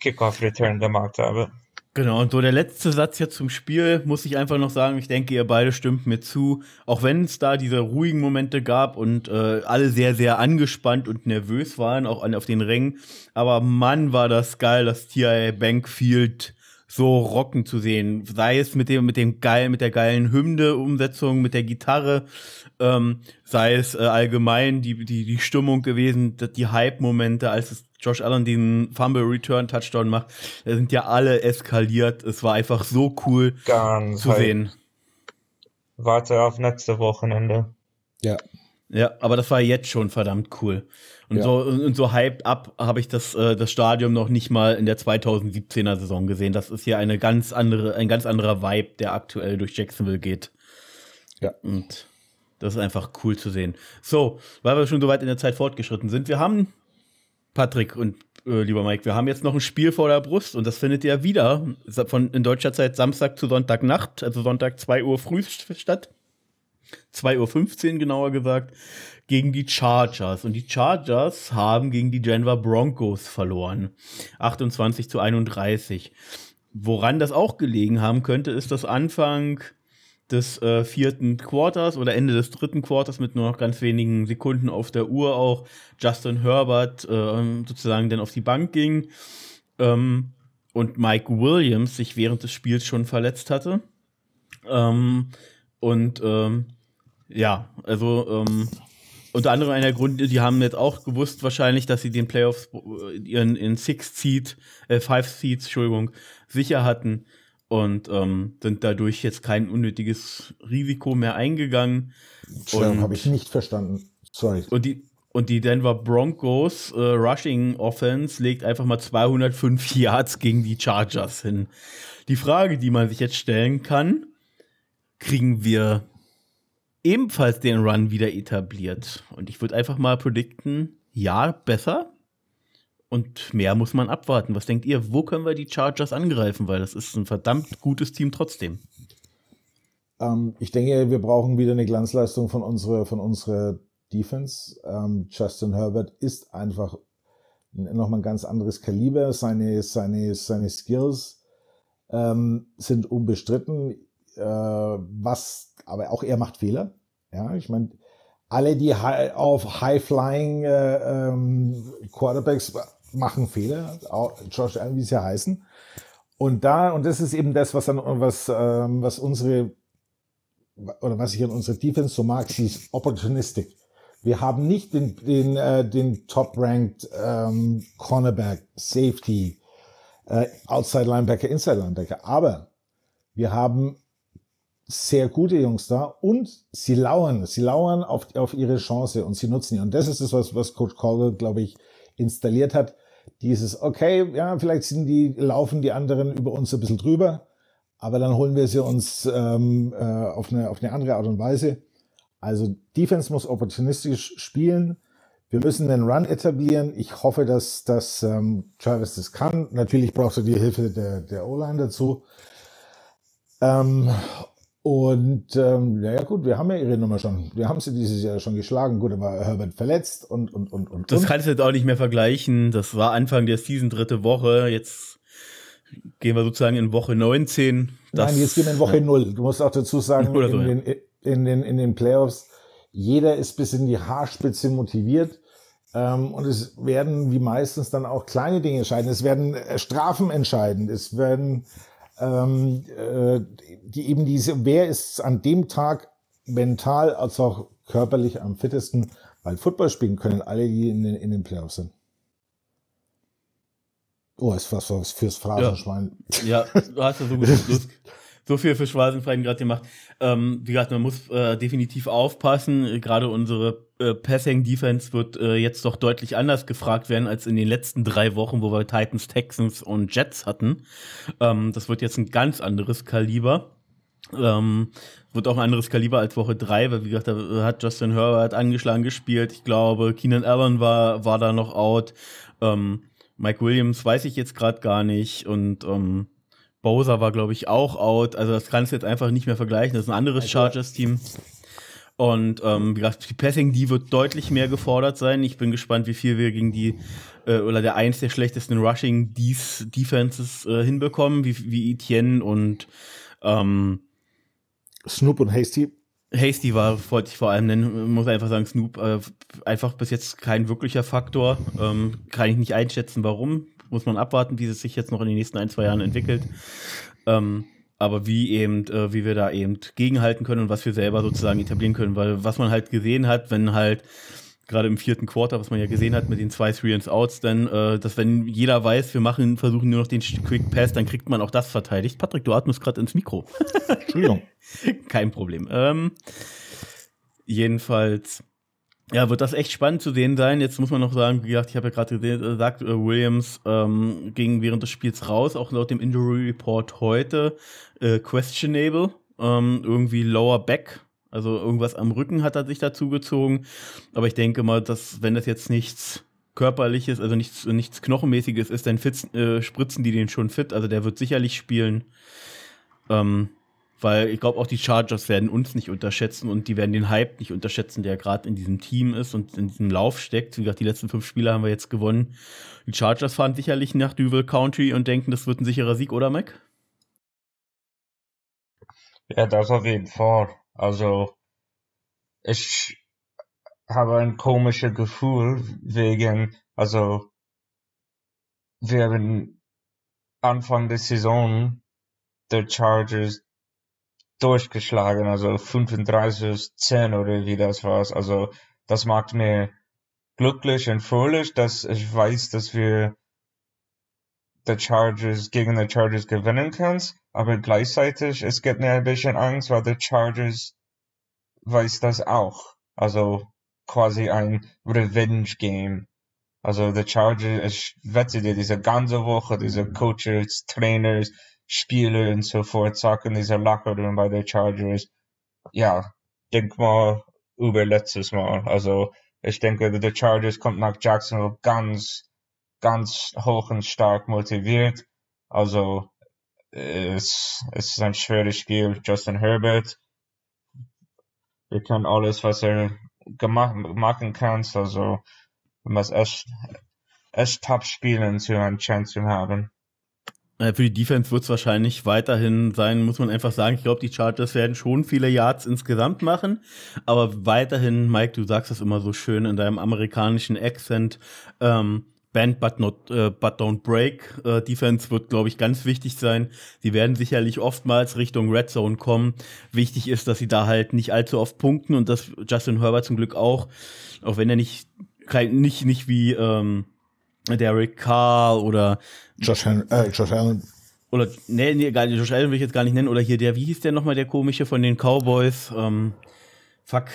Kickoff Return gemacht habe. Genau, und so der letzte Satz jetzt zum Spiel muss ich einfach noch sagen, ich denke, ihr beide stimmt mir zu, auch wenn es da diese ruhigen Momente gab und äh, alle sehr, sehr angespannt und nervös waren, auch an, auf den Rängen, aber Mann, war das geil, dass TIA Bankfield so rocken zu sehen. Sei es mit dem, mit dem geilen, mit der geilen Hymne-Umsetzung, mit der Gitarre, ähm, sei es äh, allgemein die, die, die Stimmung gewesen, die Hype-Momente, als es Josh Allen den Fumble Return Touchdown macht, da sind ja alle eskaliert. Es war einfach so cool Ganz zu hype. sehen. Warte auf nächste Wochenende. Ja. Ja, aber das war jetzt schon verdammt cool. Und Ja. so und so hyped up habe ich das äh, das Stadion noch nicht mal in der 2017er Saison gesehen. Das ist hier eine ganz andere ein ganz anderer Vibe, der aktuell durch Jacksonville geht. Ja. Und das ist einfach cool zu sehen. So, weil wir schon so weit in der Zeit fortgeschritten sind, wir haben Patrick und äh, lieber Mike, wir haben jetzt noch ein Spiel vor der Brust und das findet ja wieder von in deutscher Zeit Samstag zu Sonntagnacht, also Sonntag 2 Uhr früh statt. 2.15 Uhr genauer gesagt, gegen die Chargers. Und die Chargers haben gegen die Denver Broncos verloren. 28 zu 31. Woran das auch gelegen haben könnte, ist das Anfang des äh, vierten Quarters oder Ende des dritten Quarters mit nur noch ganz wenigen Sekunden auf der Uhr auch Justin Herbert äh, sozusagen dann auf die Bank ging ähm, und Mike Williams sich während des Spiels schon verletzt hatte. Ähm, und ähm, ja, also ähm, unter anderem einer Grund, die haben jetzt auch gewusst wahrscheinlich, dass sie den Playoffs äh, ihren in Six Seed, äh, Five Seeds, Entschuldigung, sicher hatten und ähm, sind dadurch jetzt kein unnötiges Risiko mehr eingegangen. Entschuldigung, habe ich nicht verstanden. Sorry. Und die und die Denver Broncos äh, Rushing Offense legt einfach mal 205 <laughs> Yards gegen die Chargers hin. Die Frage, die man sich jetzt stellen kann, kriegen wir ebenfalls den Run wieder etabliert? Und ich würde einfach mal predikten, ja, besser. Und mehr muss man abwarten. Was denkt ihr? Wo können wir die Chargers angreifen? Weil das ist ein verdammt gutes Team trotzdem. Ähm, ich denke, wir brauchen wieder eine Glanzleistung von unserer, von unserer Defense. Ähm, Justin Herbert ist einfach nochmal ein ganz anderes Kaliber. Seine, seine, seine Skills ähm, sind unbestritten. Äh, was, aber auch er macht Fehler. Ja, ich meine, alle, die high, auf High-Flying äh, ähm, Quarterbacks machen Fehler, auch Josh Allen, wie sie ja heißen. Und da, und das ist eben das, was dann, was, ähm, was unsere, oder was ich an unserer Defense so mag, sie ist opportunistic. Wir haben nicht den, den, äh, den top-ranked ähm, Cornerback, Safety, äh, Outside Linebacker, Inside Linebacker, aber wir haben sehr gute Jungs da und sie lauern, sie lauern auf, auf ihre Chance und sie nutzen die. Und das ist das, was, was Coach Caldwell, glaube ich, installiert hat. Dieses, okay, ja, vielleicht sind die, laufen die anderen über uns ein bisschen drüber, aber dann holen wir sie uns ähm, äh, auf, eine, auf eine andere Art und Weise. Also Defense muss opportunistisch spielen. Wir müssen den Run etablieren. Ich hoffe, dass, dass ähm, Travis das kann. Natürlich brauchst du die Hilfe der, der O-Line dazu. Ähm, und ähm, ja, gut, wir haben ja ihre Nummer schon. Wir haben sie dieses Jahr schon geschlagen. Gut, aber Herbert verletzt und und und und. Das kannst du jetzt auch nicht mehr vergleichen. Das war Anfang der Season, dritte Woche. Jetzt gehen wir sozusagen in Woche 19. Das, Nein, jetzt gehen wir in Woche ja. null. Du musst auch dazu sagen, so, in, den, in, den, in den Playoffs, jeder ist bis in die Haarspitze motiviert. Ähm, und es werden wie meistens dann auch kleine Dinge entscheiden. Es werden äh, Strafen entscheiden. Es werden ähm, äh, die eben diese, wer ist an dem Tag mental als auch körperlich am fittesten, weil Football spielen können alle, die in den, in den Playoffs sind. Oh, ist was was fürs Phrasenschwein. Ja, du hast ja so, gut, <laughs> Lust, so viel für Schwarzenfreien gerade gemacht. Ähm, wie gesagt, man muss äh, definitiv aufpassen. Gerade unsere äh, Passing-Defense wird äh, jetzt doch deutlich anders gefragt werden als in den letzten drei Wochen, wo wir Titans, Texans und Jets hatten. Ähm, das wird jetzt ein ganz anderes Kaliber. Ähm, wird auch ein anderes Kaliber als Woche drei, weil wie gesagt, da hat Justin Herbert angeschlagen gespielt. Ich glaube, Keenan Allen war, war da noch out. Ähm, Mike Williams weiß ich jetzt gerade gar nicht und ähm, Bowser war, glaube ich, auch out. Also das kannst du jetzt einfach nicht mehr vergleichen. Das ist ein anderes Chargers-Team. Und ähm, wie gesagt, die Passing, die wird deutlich mehr gefordert sein. Ich bin gespannt, wie viel wir gegen die äh, oder der eins der schlechtesten Rushing Dies Defenses äh, hinbekommen, wie, wie Etienne und ähm, Snoop und Hasty. Hasty war, wollte ich vor allem nennen, muss einfach sagen, Snoop, äh, einfach bis jetzt kein wirklicher Faktor. Ähm, kann ich nicht einschätzen, warum. Muss man abwarten, wie es sich jetzt noch in den nächsten ein, zwei Jahren entwickelt. Ähm, aber wie eben, äh, wie wir da eben gegenhalten können und was wir selber sozusagen etablieren können, weil was man halt gesehen hat, wenn halt gerade im vierten Quarter, was man ja gesehen hat mit den zwei Three and Outs, dann, äh, dass wenn jeder weiß, wir machen, versuchen nur noch den Quick Pass, dann kriegt man auch das verteidigt. Patrick, du atmest gerade ins Mikro. <laughs> Entschuldigung. Kein Problem. Ähm, jedenfalls, ja, wird das echt spannend zu sehen sein. Jetzt muss man noch sagen, wie gesagt, ich habe ja gerade gesagt, äh, Williams ähm, ging während des Spiels raus, auch laut dem Injury Report heute, äh, questionable, ähm, irgendwie lower back also irgendwas am Rücken hat er sich dazu gezogen. Aber ich denke mal, dass wenn das jetzt nichts körperliches, also nichts, nichts knochenmäßiges ist, dann fit, äh, spritzen die den schon fit. Also der wird sicherlich spielen. Ähm, weil ich glaube auch die Chargers werden uns nicht unterschätzen und die werden den Hype nicht unterschätzen, der gerade in diesem Team ist und in diesem Lauf steckt. Wie gesagt, die letzten fünf Spiele haben wir jetzt gewonnen. Die Chargers fahren sicherlich nach Duval County und denken, das wird ein sicherer Sieg, oder Mac? Ja, das auf jeden Fall. Also, ich habe ein komisches Gefühl wegen, also, wir haben Anfang der Saison der Chargers durchgeschlagen, also 35 10 oder wie das war. Also, das macht mir glücklich und fröhlich, dass ich weiß, dass wir der Chargers gegen die Chargers gewinnen kannst, aber gleichzeitig es gibt mir ein bisschen Angst, weil der Chargers weiß das auch. Also quasi ein Revenge Game. Also der Chargers, ich wette dir, diese ganze Woche, diese Coaches, Trainers, Spieler und so fort, sagen dieser Lockerroom bei der Chargers. Ja, denk mal über letztes Mal. Also ich denke, der Chargers kommt nach Jacksonville ganz ganz hoch und stark motiviert. Also es, es ist ein schweres Spiel. Justin Herbert, wir können alles, was er gemacht, machen kann. Also wir müssen echt, echt top spielen, zu eine Chance zu haben. Für die Defense wird es wahrscheinlich weiterhin sein, muss man einfach sagen. Ich glaube, die Chargers werden schon viele Yards insgesamt machen, aber weiterhin, Mike, du sagst das immer so schön in deinem amerikanischen Akzent, ähm, Band but not uh, but don't break uh, Defense wird glaube ich ganz wichtig sein. Sie werden sicherlich oftmals Richtung Red Zone kommen. Wichtig ist, dass sie da halt nicht allzu oft punkten und dass Justin Herbert zum Glück auch, auch wenn er nicht nicht nicht wie ähm, Derek Carr oder Josh, Hen äh, Josh Allen oder nee, nee, gar nicht, Josh Allen will ich jetzt gar nicht nennen oder hier der wie hieß der nochmal der komische von den Cowboys? Ähm, fuck,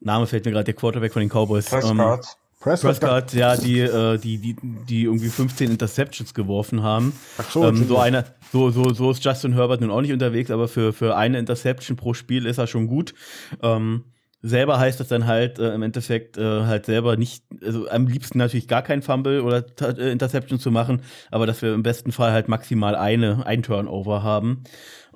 Name fällt mir gerade der Quarterback von den Cowboys. Prescott. Ähm, Prescott, Prescott ja, die, äh, die, die, die irgendwie 15 Interceptions geworfen haben. Ach so, ähm, so, einer, so, so, so ist Justin Herbert nun auch nicht unterwegs, aber für, für eine Interception pro Spiel ist er schon gut. Ähm, selber heißt das dann halt äh, im Endeffekt äh, halt selber nicht, also am liebsten natürlich gar kein Fumble oder äh, Interception zu machen, aber dass wir im besten Fall halt maximal eine, ein Turnover haben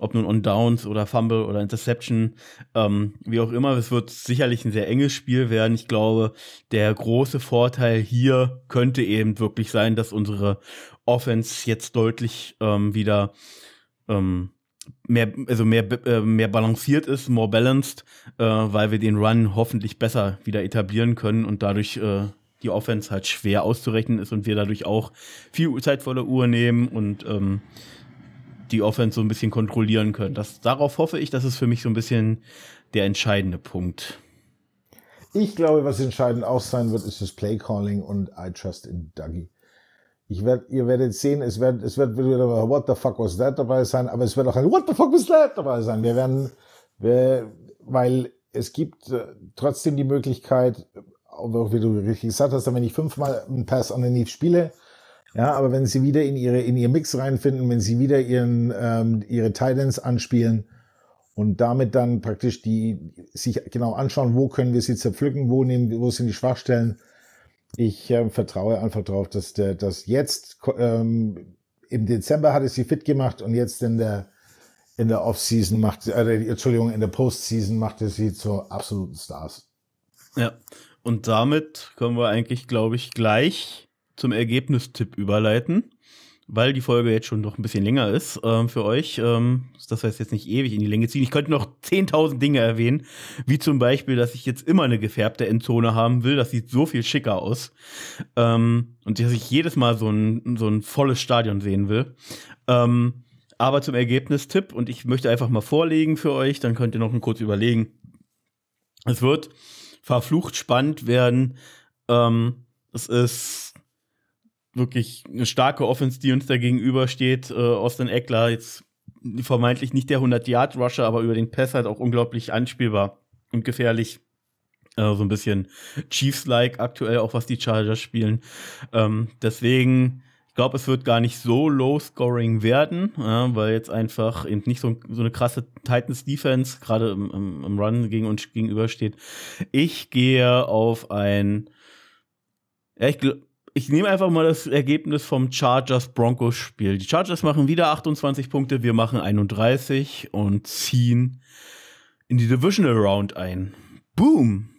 ob nun on Downs oder Fumble oder Interception, ähm, wie auch immer. Es wird sicherlich ein sehr enges Spiel werden. Ich glaube, der große Vorteil hier könnte eben wirklich sein, dass unsere Offense jetzt deutlich ähm, wieder ähm, mehr, also mehr, äh, mehr balanciert ist, more balanced, äh, weil wir den Run hoffentlich besser wieder etablieren können und dadurch äh, die Offense halt schwer auszurechnen ist und wir dadurch auch viel Zeit vor der Uhr nehmen und ähm, die Offense so ein bisschen kontrollieren können. Das, darauf hoffe ich, das ist für mich so ein bisschen der entscheidende Punkt. Ich glaube, was entscheidend auch sein wird, ist das Play Calling und I trust in Dougie. Ich werd, ihr werdet sehen, es wird, es wird wieder What the fuck was that dabei sein, aber es wird auch ein What the fuck was that dabei sein. Wir werden, wir, weil es gibt äh, trotzdem die Möglichkeit, wie du richtig gesagt hast, wenn ich fünfmal einen Pass underneath spiele, ja, aber wenn sie wieder in ihre in ihr Mix reinfinden, wenn sie wieder ihren ähm, ihre Titans anspielen und damit dann praktisch die sich genau anschauen, wo können wir sie zerpflücken, wo nehmen, wo sind die Schwachstellen. Ich äh, vertraue einfach darauf, dass der dass jetzt ähm, im Dezember hat es sie fit gemacht und jetzt in der in der Offseason macht äh, Entschuldigung in der Postseason macht es sie zu absoluten Stars. Ja, und damit können wir eigentlich, glaube ich, gleich zum Ergebnistipp überleiten. Weil die Folge jetzt schon noch ein bisschen länger ist ähm, für euch, ähm, das heißt jetzt nicht ewig in die Länge ziehen. Ich könnte noch 10.000 Dinge erwähnen, wie zum Beispiel, dass ich jetzt immer eine gefärbte Endzone haben will. Das sieht so viel schicker aus. Ähm, und dass ich jedes Mal so ein, so ein volles Stadion sehen will. Ähm, aber zum Ergebnistipp, und ich möchte einfach mal vorlegen für euch, dann könnt ihr noch kurz überlegen. Es wird verflucht spannend werden. Ähm, es ist wirklich eine starke Offense, die uns da gegenübersteht. Äh, Austin Eckler, jetzt vermeintlich nicht der 100-Yard-Rusher, aber über den Pass halt auch unglaublich anspielbar und gefährlich. Äh, so ein bisschen Chiefs-like aktuell, auch was die Chargers spielen. Ähm, deswegen, ich glaube, es wird gar nicht so low-scoring werden, ja, weil jetzt einfach eben nicht so, so eine krasse Titans-Defense gerade im, im, im Run gegen uns gegenübersteht. Ich gehe auf ein, ja, ich glaube, ich nehme einfach mal das Ergebnis vom Chargers-Broncos-Spiel. Die Chargers machen wieder 28 Punkte, wir machen 31 und ziehen in die Divisional Round ein. Boom!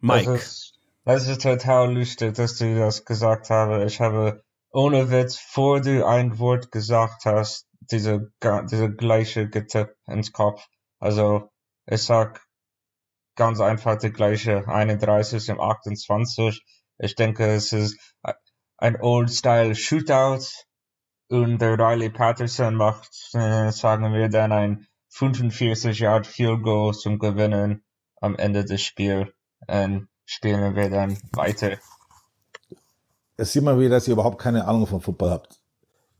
Mike. Das ist, das ist total lustig, dass du das gesagt hast. Ich habe ohne Witz, vor du ein Wort gesagt hast, diese, diese gleiche getippt ins Kopf. Also, ich sag ganz einfach die gleiche 31 und 28 ich denke, es ist ein Old-Style-Shootout und der Riley Patterson macht, äh, sagen wir dann, ein 45 Yard Field Goal zum Gewinnen am Ende des Spiels. Und spielen wir dann weiter. Es sieht man wieder, dass ihr überhaupt keine Ahnung von Football habt.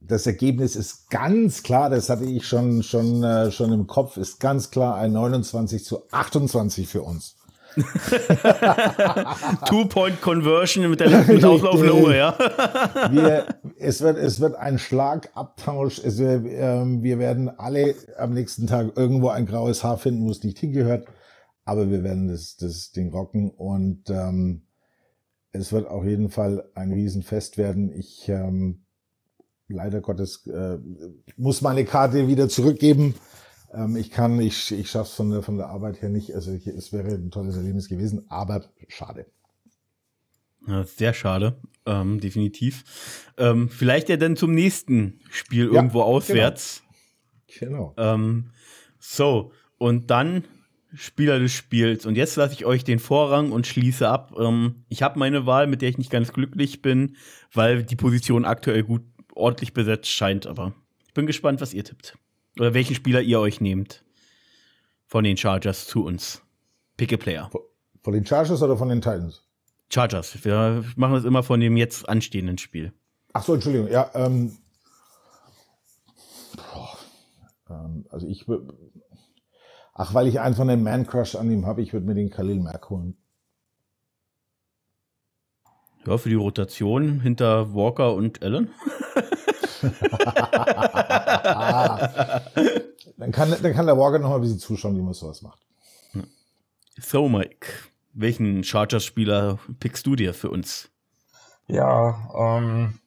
Das Ergebnis ist ganz klar, das hatte ich schon, schon, äh, schon im Kopf, ist ganz klar ein 29 zu 28 für uns. <laughs> Two-Point-Conversion mit der <laughs> letzten auslaufenden Uhr, ja. <laughs> wir, es, wird, es wird ein Schlagabtausch. Es, ähm, wir werden alle am nächsten Tag irgendwo ein graues Haar finden, wo es nicht hingehört. Aber wir werden das, das Ding rocken und ähm, es wird auf jeden Fall ein Riesenfest werden. Ich ähm, leider Gottes äh, muss meine Karte wieder zurückgeben. Ähm, ich kann, ich, ich schaffe es von der, von der Arbeit her nicht. Also ich, es wäre ein tolles Erlebnis gewesen, aber schade. Ja, sehr schade, ähm, definitiv. Ähm, vielleicht ja dann zum nächsten Spiel ja, irgendwo auswärts. Genau. genau. So, und dann Spieler des Spiels. Und jetzt lasse ich euch den Vorrang und schließe ab. Ähm, ich habe meine Wahl, mit der ich nicht ganz glücklich bin, weil die Position aktuell gut ordentlich besetzt scheint. Aber ich bin gespannt, was ihr tippt. Oder welchen Spieler ihr euch nehmt von den Chargers zu uns. Pick a Player. Von den Chargers oder von den Titans? Chargers. Wir machen das immer von dem jetzt anstehenden Spiel. Ach so, Entschuldigung. Ja, ähm, ähm, also ich würde, ach, weil ich einen von den Man Crush an ihm habe, ich würde mir den Khalil Mack holen. Ja, für die Rotation hinter Walker und Allen. <laughs> <laughs> dann, kann, dann kann der Walker noch mal ein bisschen zuschauen, wie man sowas macht. So, Mike, welchen Chargers-Spieler pickst du dir für uns? Ja, ähm,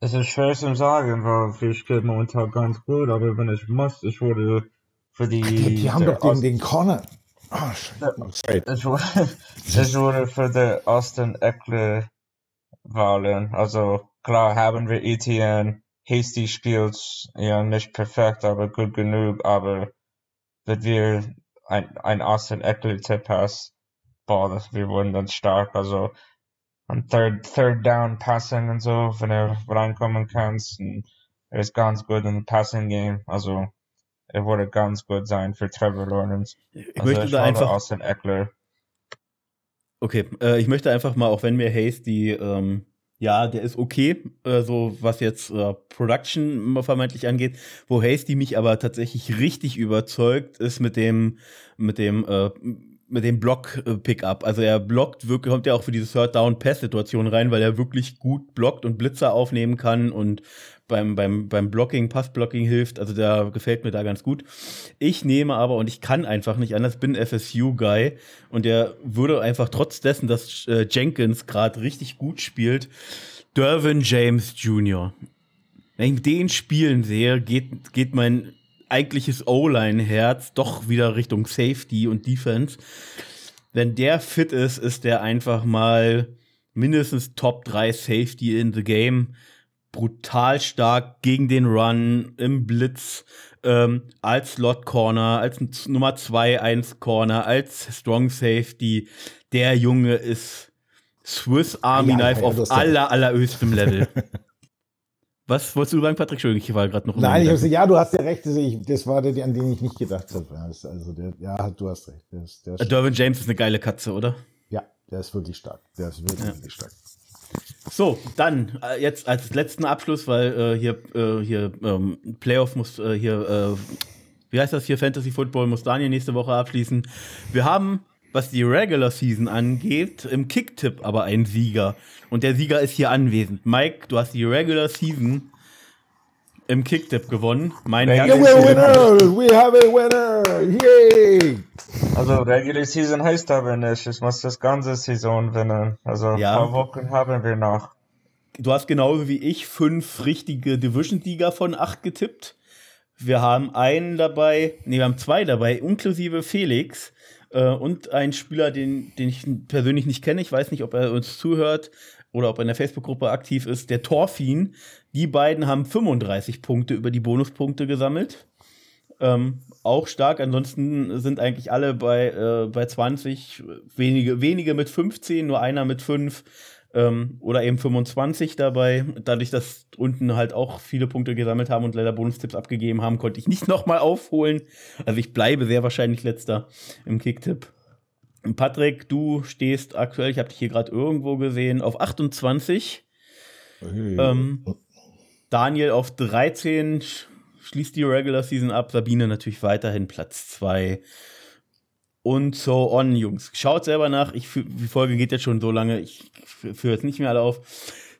es ist schwer zu sagen, weil wir spielen momentan ganz gut, aber wenn ich muss, ich würde für die. Die, die haben doch den, den Corner. Oh, ich, wurde, <laughs> ich wurde für den Austin Eckler wählen. Also klar haben wir ETN, Hasty spielt ja nicht perfekt, aber gut genug, aber wenn wir ein, ein Austin Eckler Tipp hast, boah, wir wurden dann stark, also am third, third down Passing und so, wenn er reinkommen kannst, und er ist ganz gut im Passing Game, also er würde ganz gut sein für Trevor Lawrence. Ich also möchte ich da einfach Austin Eckler. Okay, äh, ich möchte einfach mal, auch wenn mir Hasty ähm, ja, der ist okay, äh, so was jetzt äh, Production vermeintlich angeht. Wo Hasty mich aber tatsächlich richtig überzeugt, ist mit dem, mit dem, äh, mit dem Block-Pickup. Also er blockt wirklich, kommt ja auch für diese Third-Down-Pass-Situation rein, weil er wirklich gut blockt und Blitzer aufnehmen kann und beim, beim, beim Blocking, Passblocking hilft. Also der gefällt mir da ganz gut. Ich nehme aber, und ich kann einfach nicht anders, bin FSU-Guy und der würde einfach trotz dessen, dass äh, Jenkins gerade richtig gut spielt, Dervin James Jr. Wenn ich den spielen sehe, geht, geht mein eigentliches O-Line-Herz doch wieder Richtung Safety und Defense. Wenn der fit ist, ist der einfach mal mindestens Top 3 Safety in the Game brutal stark gegen den Run, im Blitz, ähm, als Slot Corner, als Nummer 2 1 Corner, als Strong Safety. Der Junge ist Swiss Army ja, Knife auf aller, allerhöchstem Level. <laughs> Was wolltest du sagen, Patrick? Entschuldigung, ich war gerade noch. Nein, ich habe ja, du hast ja recht. Das war der, an den ich nicht gedacht habe. Also, der, ja, du hast recht. Der der Derwin James ist eine geile Katze, oder? Ja, der ist wirklich stark. Der ist wirklich, ja. wirklich stark. So, dann äh, jetzt als letzten Abschluss, weil äh, hier, äh, hier ähm, Playoff muss äh, hier, äh, wie heißt das hier, Fantasy Football muss Daniel nächste Woche abschließen. Wir haben, was die Regular Season angeht, im Kicktipp aber einen Sieger. Und der Sieger ist hier anwesend. Mike, du hast die Regular Season im Kicktipp gewonnen. Mein Regular winner! We have a winner! Yay! Also Regular Season heißt aber nicht, ich muss das ganze Saison gewinnen. Also ja. ein paar Wochen haben wir noch. Du hast genauso wie ich fünf richtige Division-Sieger von acht getippt. Wir haben einen dabei, nee, wir haben zwei dabei, inklusive Felix äh, und einen Spieler, den, den ich persönlich nicht kenne. Ich weiß nicht, ob er uns zuhört oder ob er in der Facebook-Gruppe aktiv ist, der Torfin. Die beiden haben 35 Punkte über die Bonuspunkte gesammelt. Ähm, auch stark. Ansonsten sind eigentlich alle bei, äh, bei 20, wenige, wenige mit 15, nur einer mit 5 ähm, oder eben 25 dabei. Dadurch, dass unten halt auch viele Punkte gesammelt haben und leider Bonustipps abgegeben haben, konnte ich nicht <laughs> nochmal aufholen. Also ich bleibe sehr wahrscheinlich letzter im Kicktipp. Patrick, du stehst aktuell, ich habe dich hier gerade irgendwo gesehen, auf 28. Hey. Ähm, Daniel auf 13 schließt die Regular Season ab. Sabine natürlich weiterhin Platz 2. Und so on, Jungs. Schaut selber nach. Ich, die Folge geht jetzt schon so lange. Ich führe jetzt nicht mehr alle auf.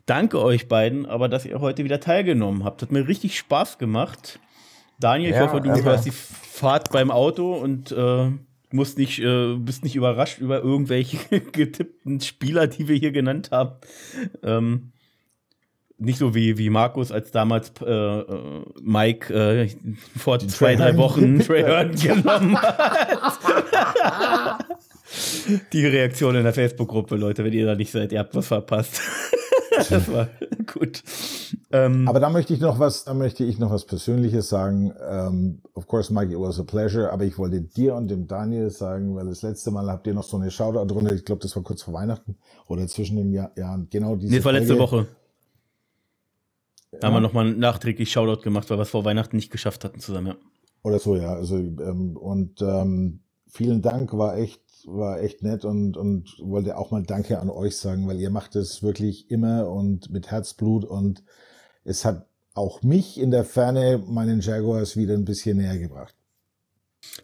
Danke euch beiden, aber dass ihr heute wieder teilgenommen habt. Hat mir richtig Spaß gemacht. Daniel, ja, ich hoffe, du hörst die Fahrt beim Auto und äh, musst nicht, äh, bist nicht überrascht über irgendwelche <laughs> getippten Spieler, die wir hier genannt haben. Ähm, nicht so wie, wie Markus, als damals äh, äh Mike äh, vor Die zwei, drei Wochen <laughs> Trey Hearn genommen hat. Die Reaktion in der Facebook-Gruppe, Leute, wenn ihr da nicht seid, ihr habt was verpasst. <laughs> das war gut. Ähm, aber da möchte ich noch was, da möchte ich noch was Persönliches sagen. Um, ähm, of course, Mike, it was a pleasure, aber ich wollte dir und dem Daniel sagen, weil das letzte Mal habt ihr noch so eine Shoutout drunter, ich glaube, das war kurz vor Weihnachten oder zwischen den Jahr, Jahren, genau diese. Nee, das war letzte Woche. Da haben wir nochmal nachträglich Shoutout gemacht, weil wir es vor Weihnachten nicht geschafft hatten zusammen, ja. Oder so, ja. Also, ähm, und ähm, vielen Dank, war echt, war echt nett und, und wollte auch mal Danke an euch sagen, weil ihr macht es wirklich immer und mit Herzblut und es hat auch mich in der Ferne meinen Jaguars wieder ein bisschen näher gebracht.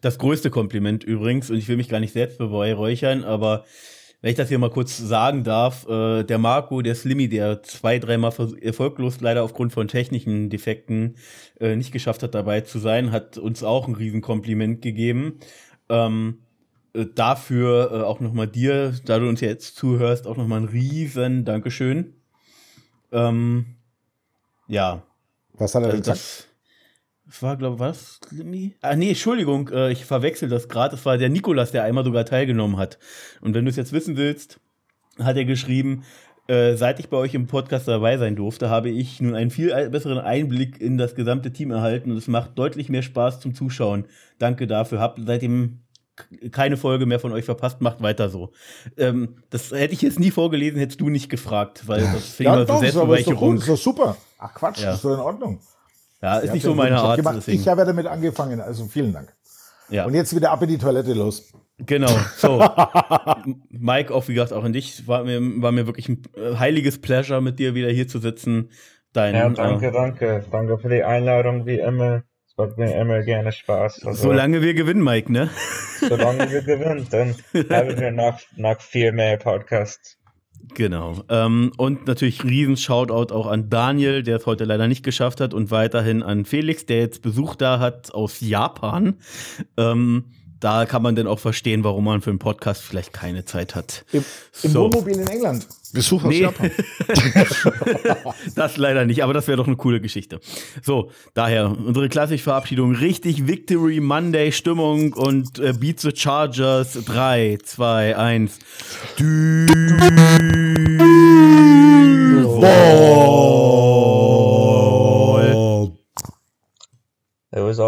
Das größte Kompliment übrigens, und ich will mich gar nicht selbst beweihräuchern, aber wenn ich das hier mal kurz sagen darf, äh, der Marco, der Slimmy, der zwei, dreimal erfolglos leider aufgrund von technischen Defekten äh, nicht geschafft hat, dabei zu sein, hat uns auch ein Riesenkompliment gegeben. Ähm, äh, dafür äh, auch nochmal dir, da du uns jetzt zuhörst, auch nochmal ein riesen Dankeschön. Ähm, ja. Was hat er also gesagt? Das war, glaube ich, was? Ah, nee, Entschuldigung, äh, ich verwechsel das gerade. Das war der Nikolas, der einmal sogar teilgenommen hat. Und wenn du es jetzt wissen willst, hat er geschrieben, äh, seit ich bei euch im Podcast dabei sein durfte, habe ich nun einen viel besseren Einblick in das gesamte Team erhalten und es macht deutlich mehr Spaß zum Zuschauen. Danke dafür. Hab seitdem keine Folge mehr von euch verpasst, macht weiter so. Ähm, das hätte ich jetzt nie vorgelesen, hättest du nicht gefragt, weil das finde ja, ich mal so Das ist doch, gut, das ist doch super. Ach Quatsch, ja. das ist doch in Ordnung. Ja, ist nicht so meine Art. Gemacht. Ich habe damit angefangen, also vielen Dank. Ja. Und jetzt wieder ab in die Toilette los. Genau, so. <laughs> Mike, auch wie gesagt, auch in dich, war mir, war mir wirklich ein äh, heiliges Pleasure, mit dir wieder hier zu sitzen. Dein, ja, danke, äh, danke. Danke für die Einladung, wie immer. Es macht mir immer gerne Spaß. Also, solange wir gewinnen, Mike, ne? Solange wir gewinnen, dann <laughs> haben wir noch, noch viel mehr Podcasts. Genau. Ähm, und natürlich riesen Shoutout auch an Daniel, der es heute leider nicht geschafft hat, und weiterhin an Felix, der jetzt Besuch da hat aus Japan. Ähm, da kann man denn auch verstehen, warum man für einen Podcast vielleicht keine Zeit hat. Im, im so. Wohnmobil in England. Besuch aus nee. Japan. <laughs> das leider nicht, aber das wäre doch eine coole Geschichte. So, daher unsere klassische Verabschiedung. Richtig Victory Monday Stimmung und äh, Beat the Chargers. 3, 2, 1. It was all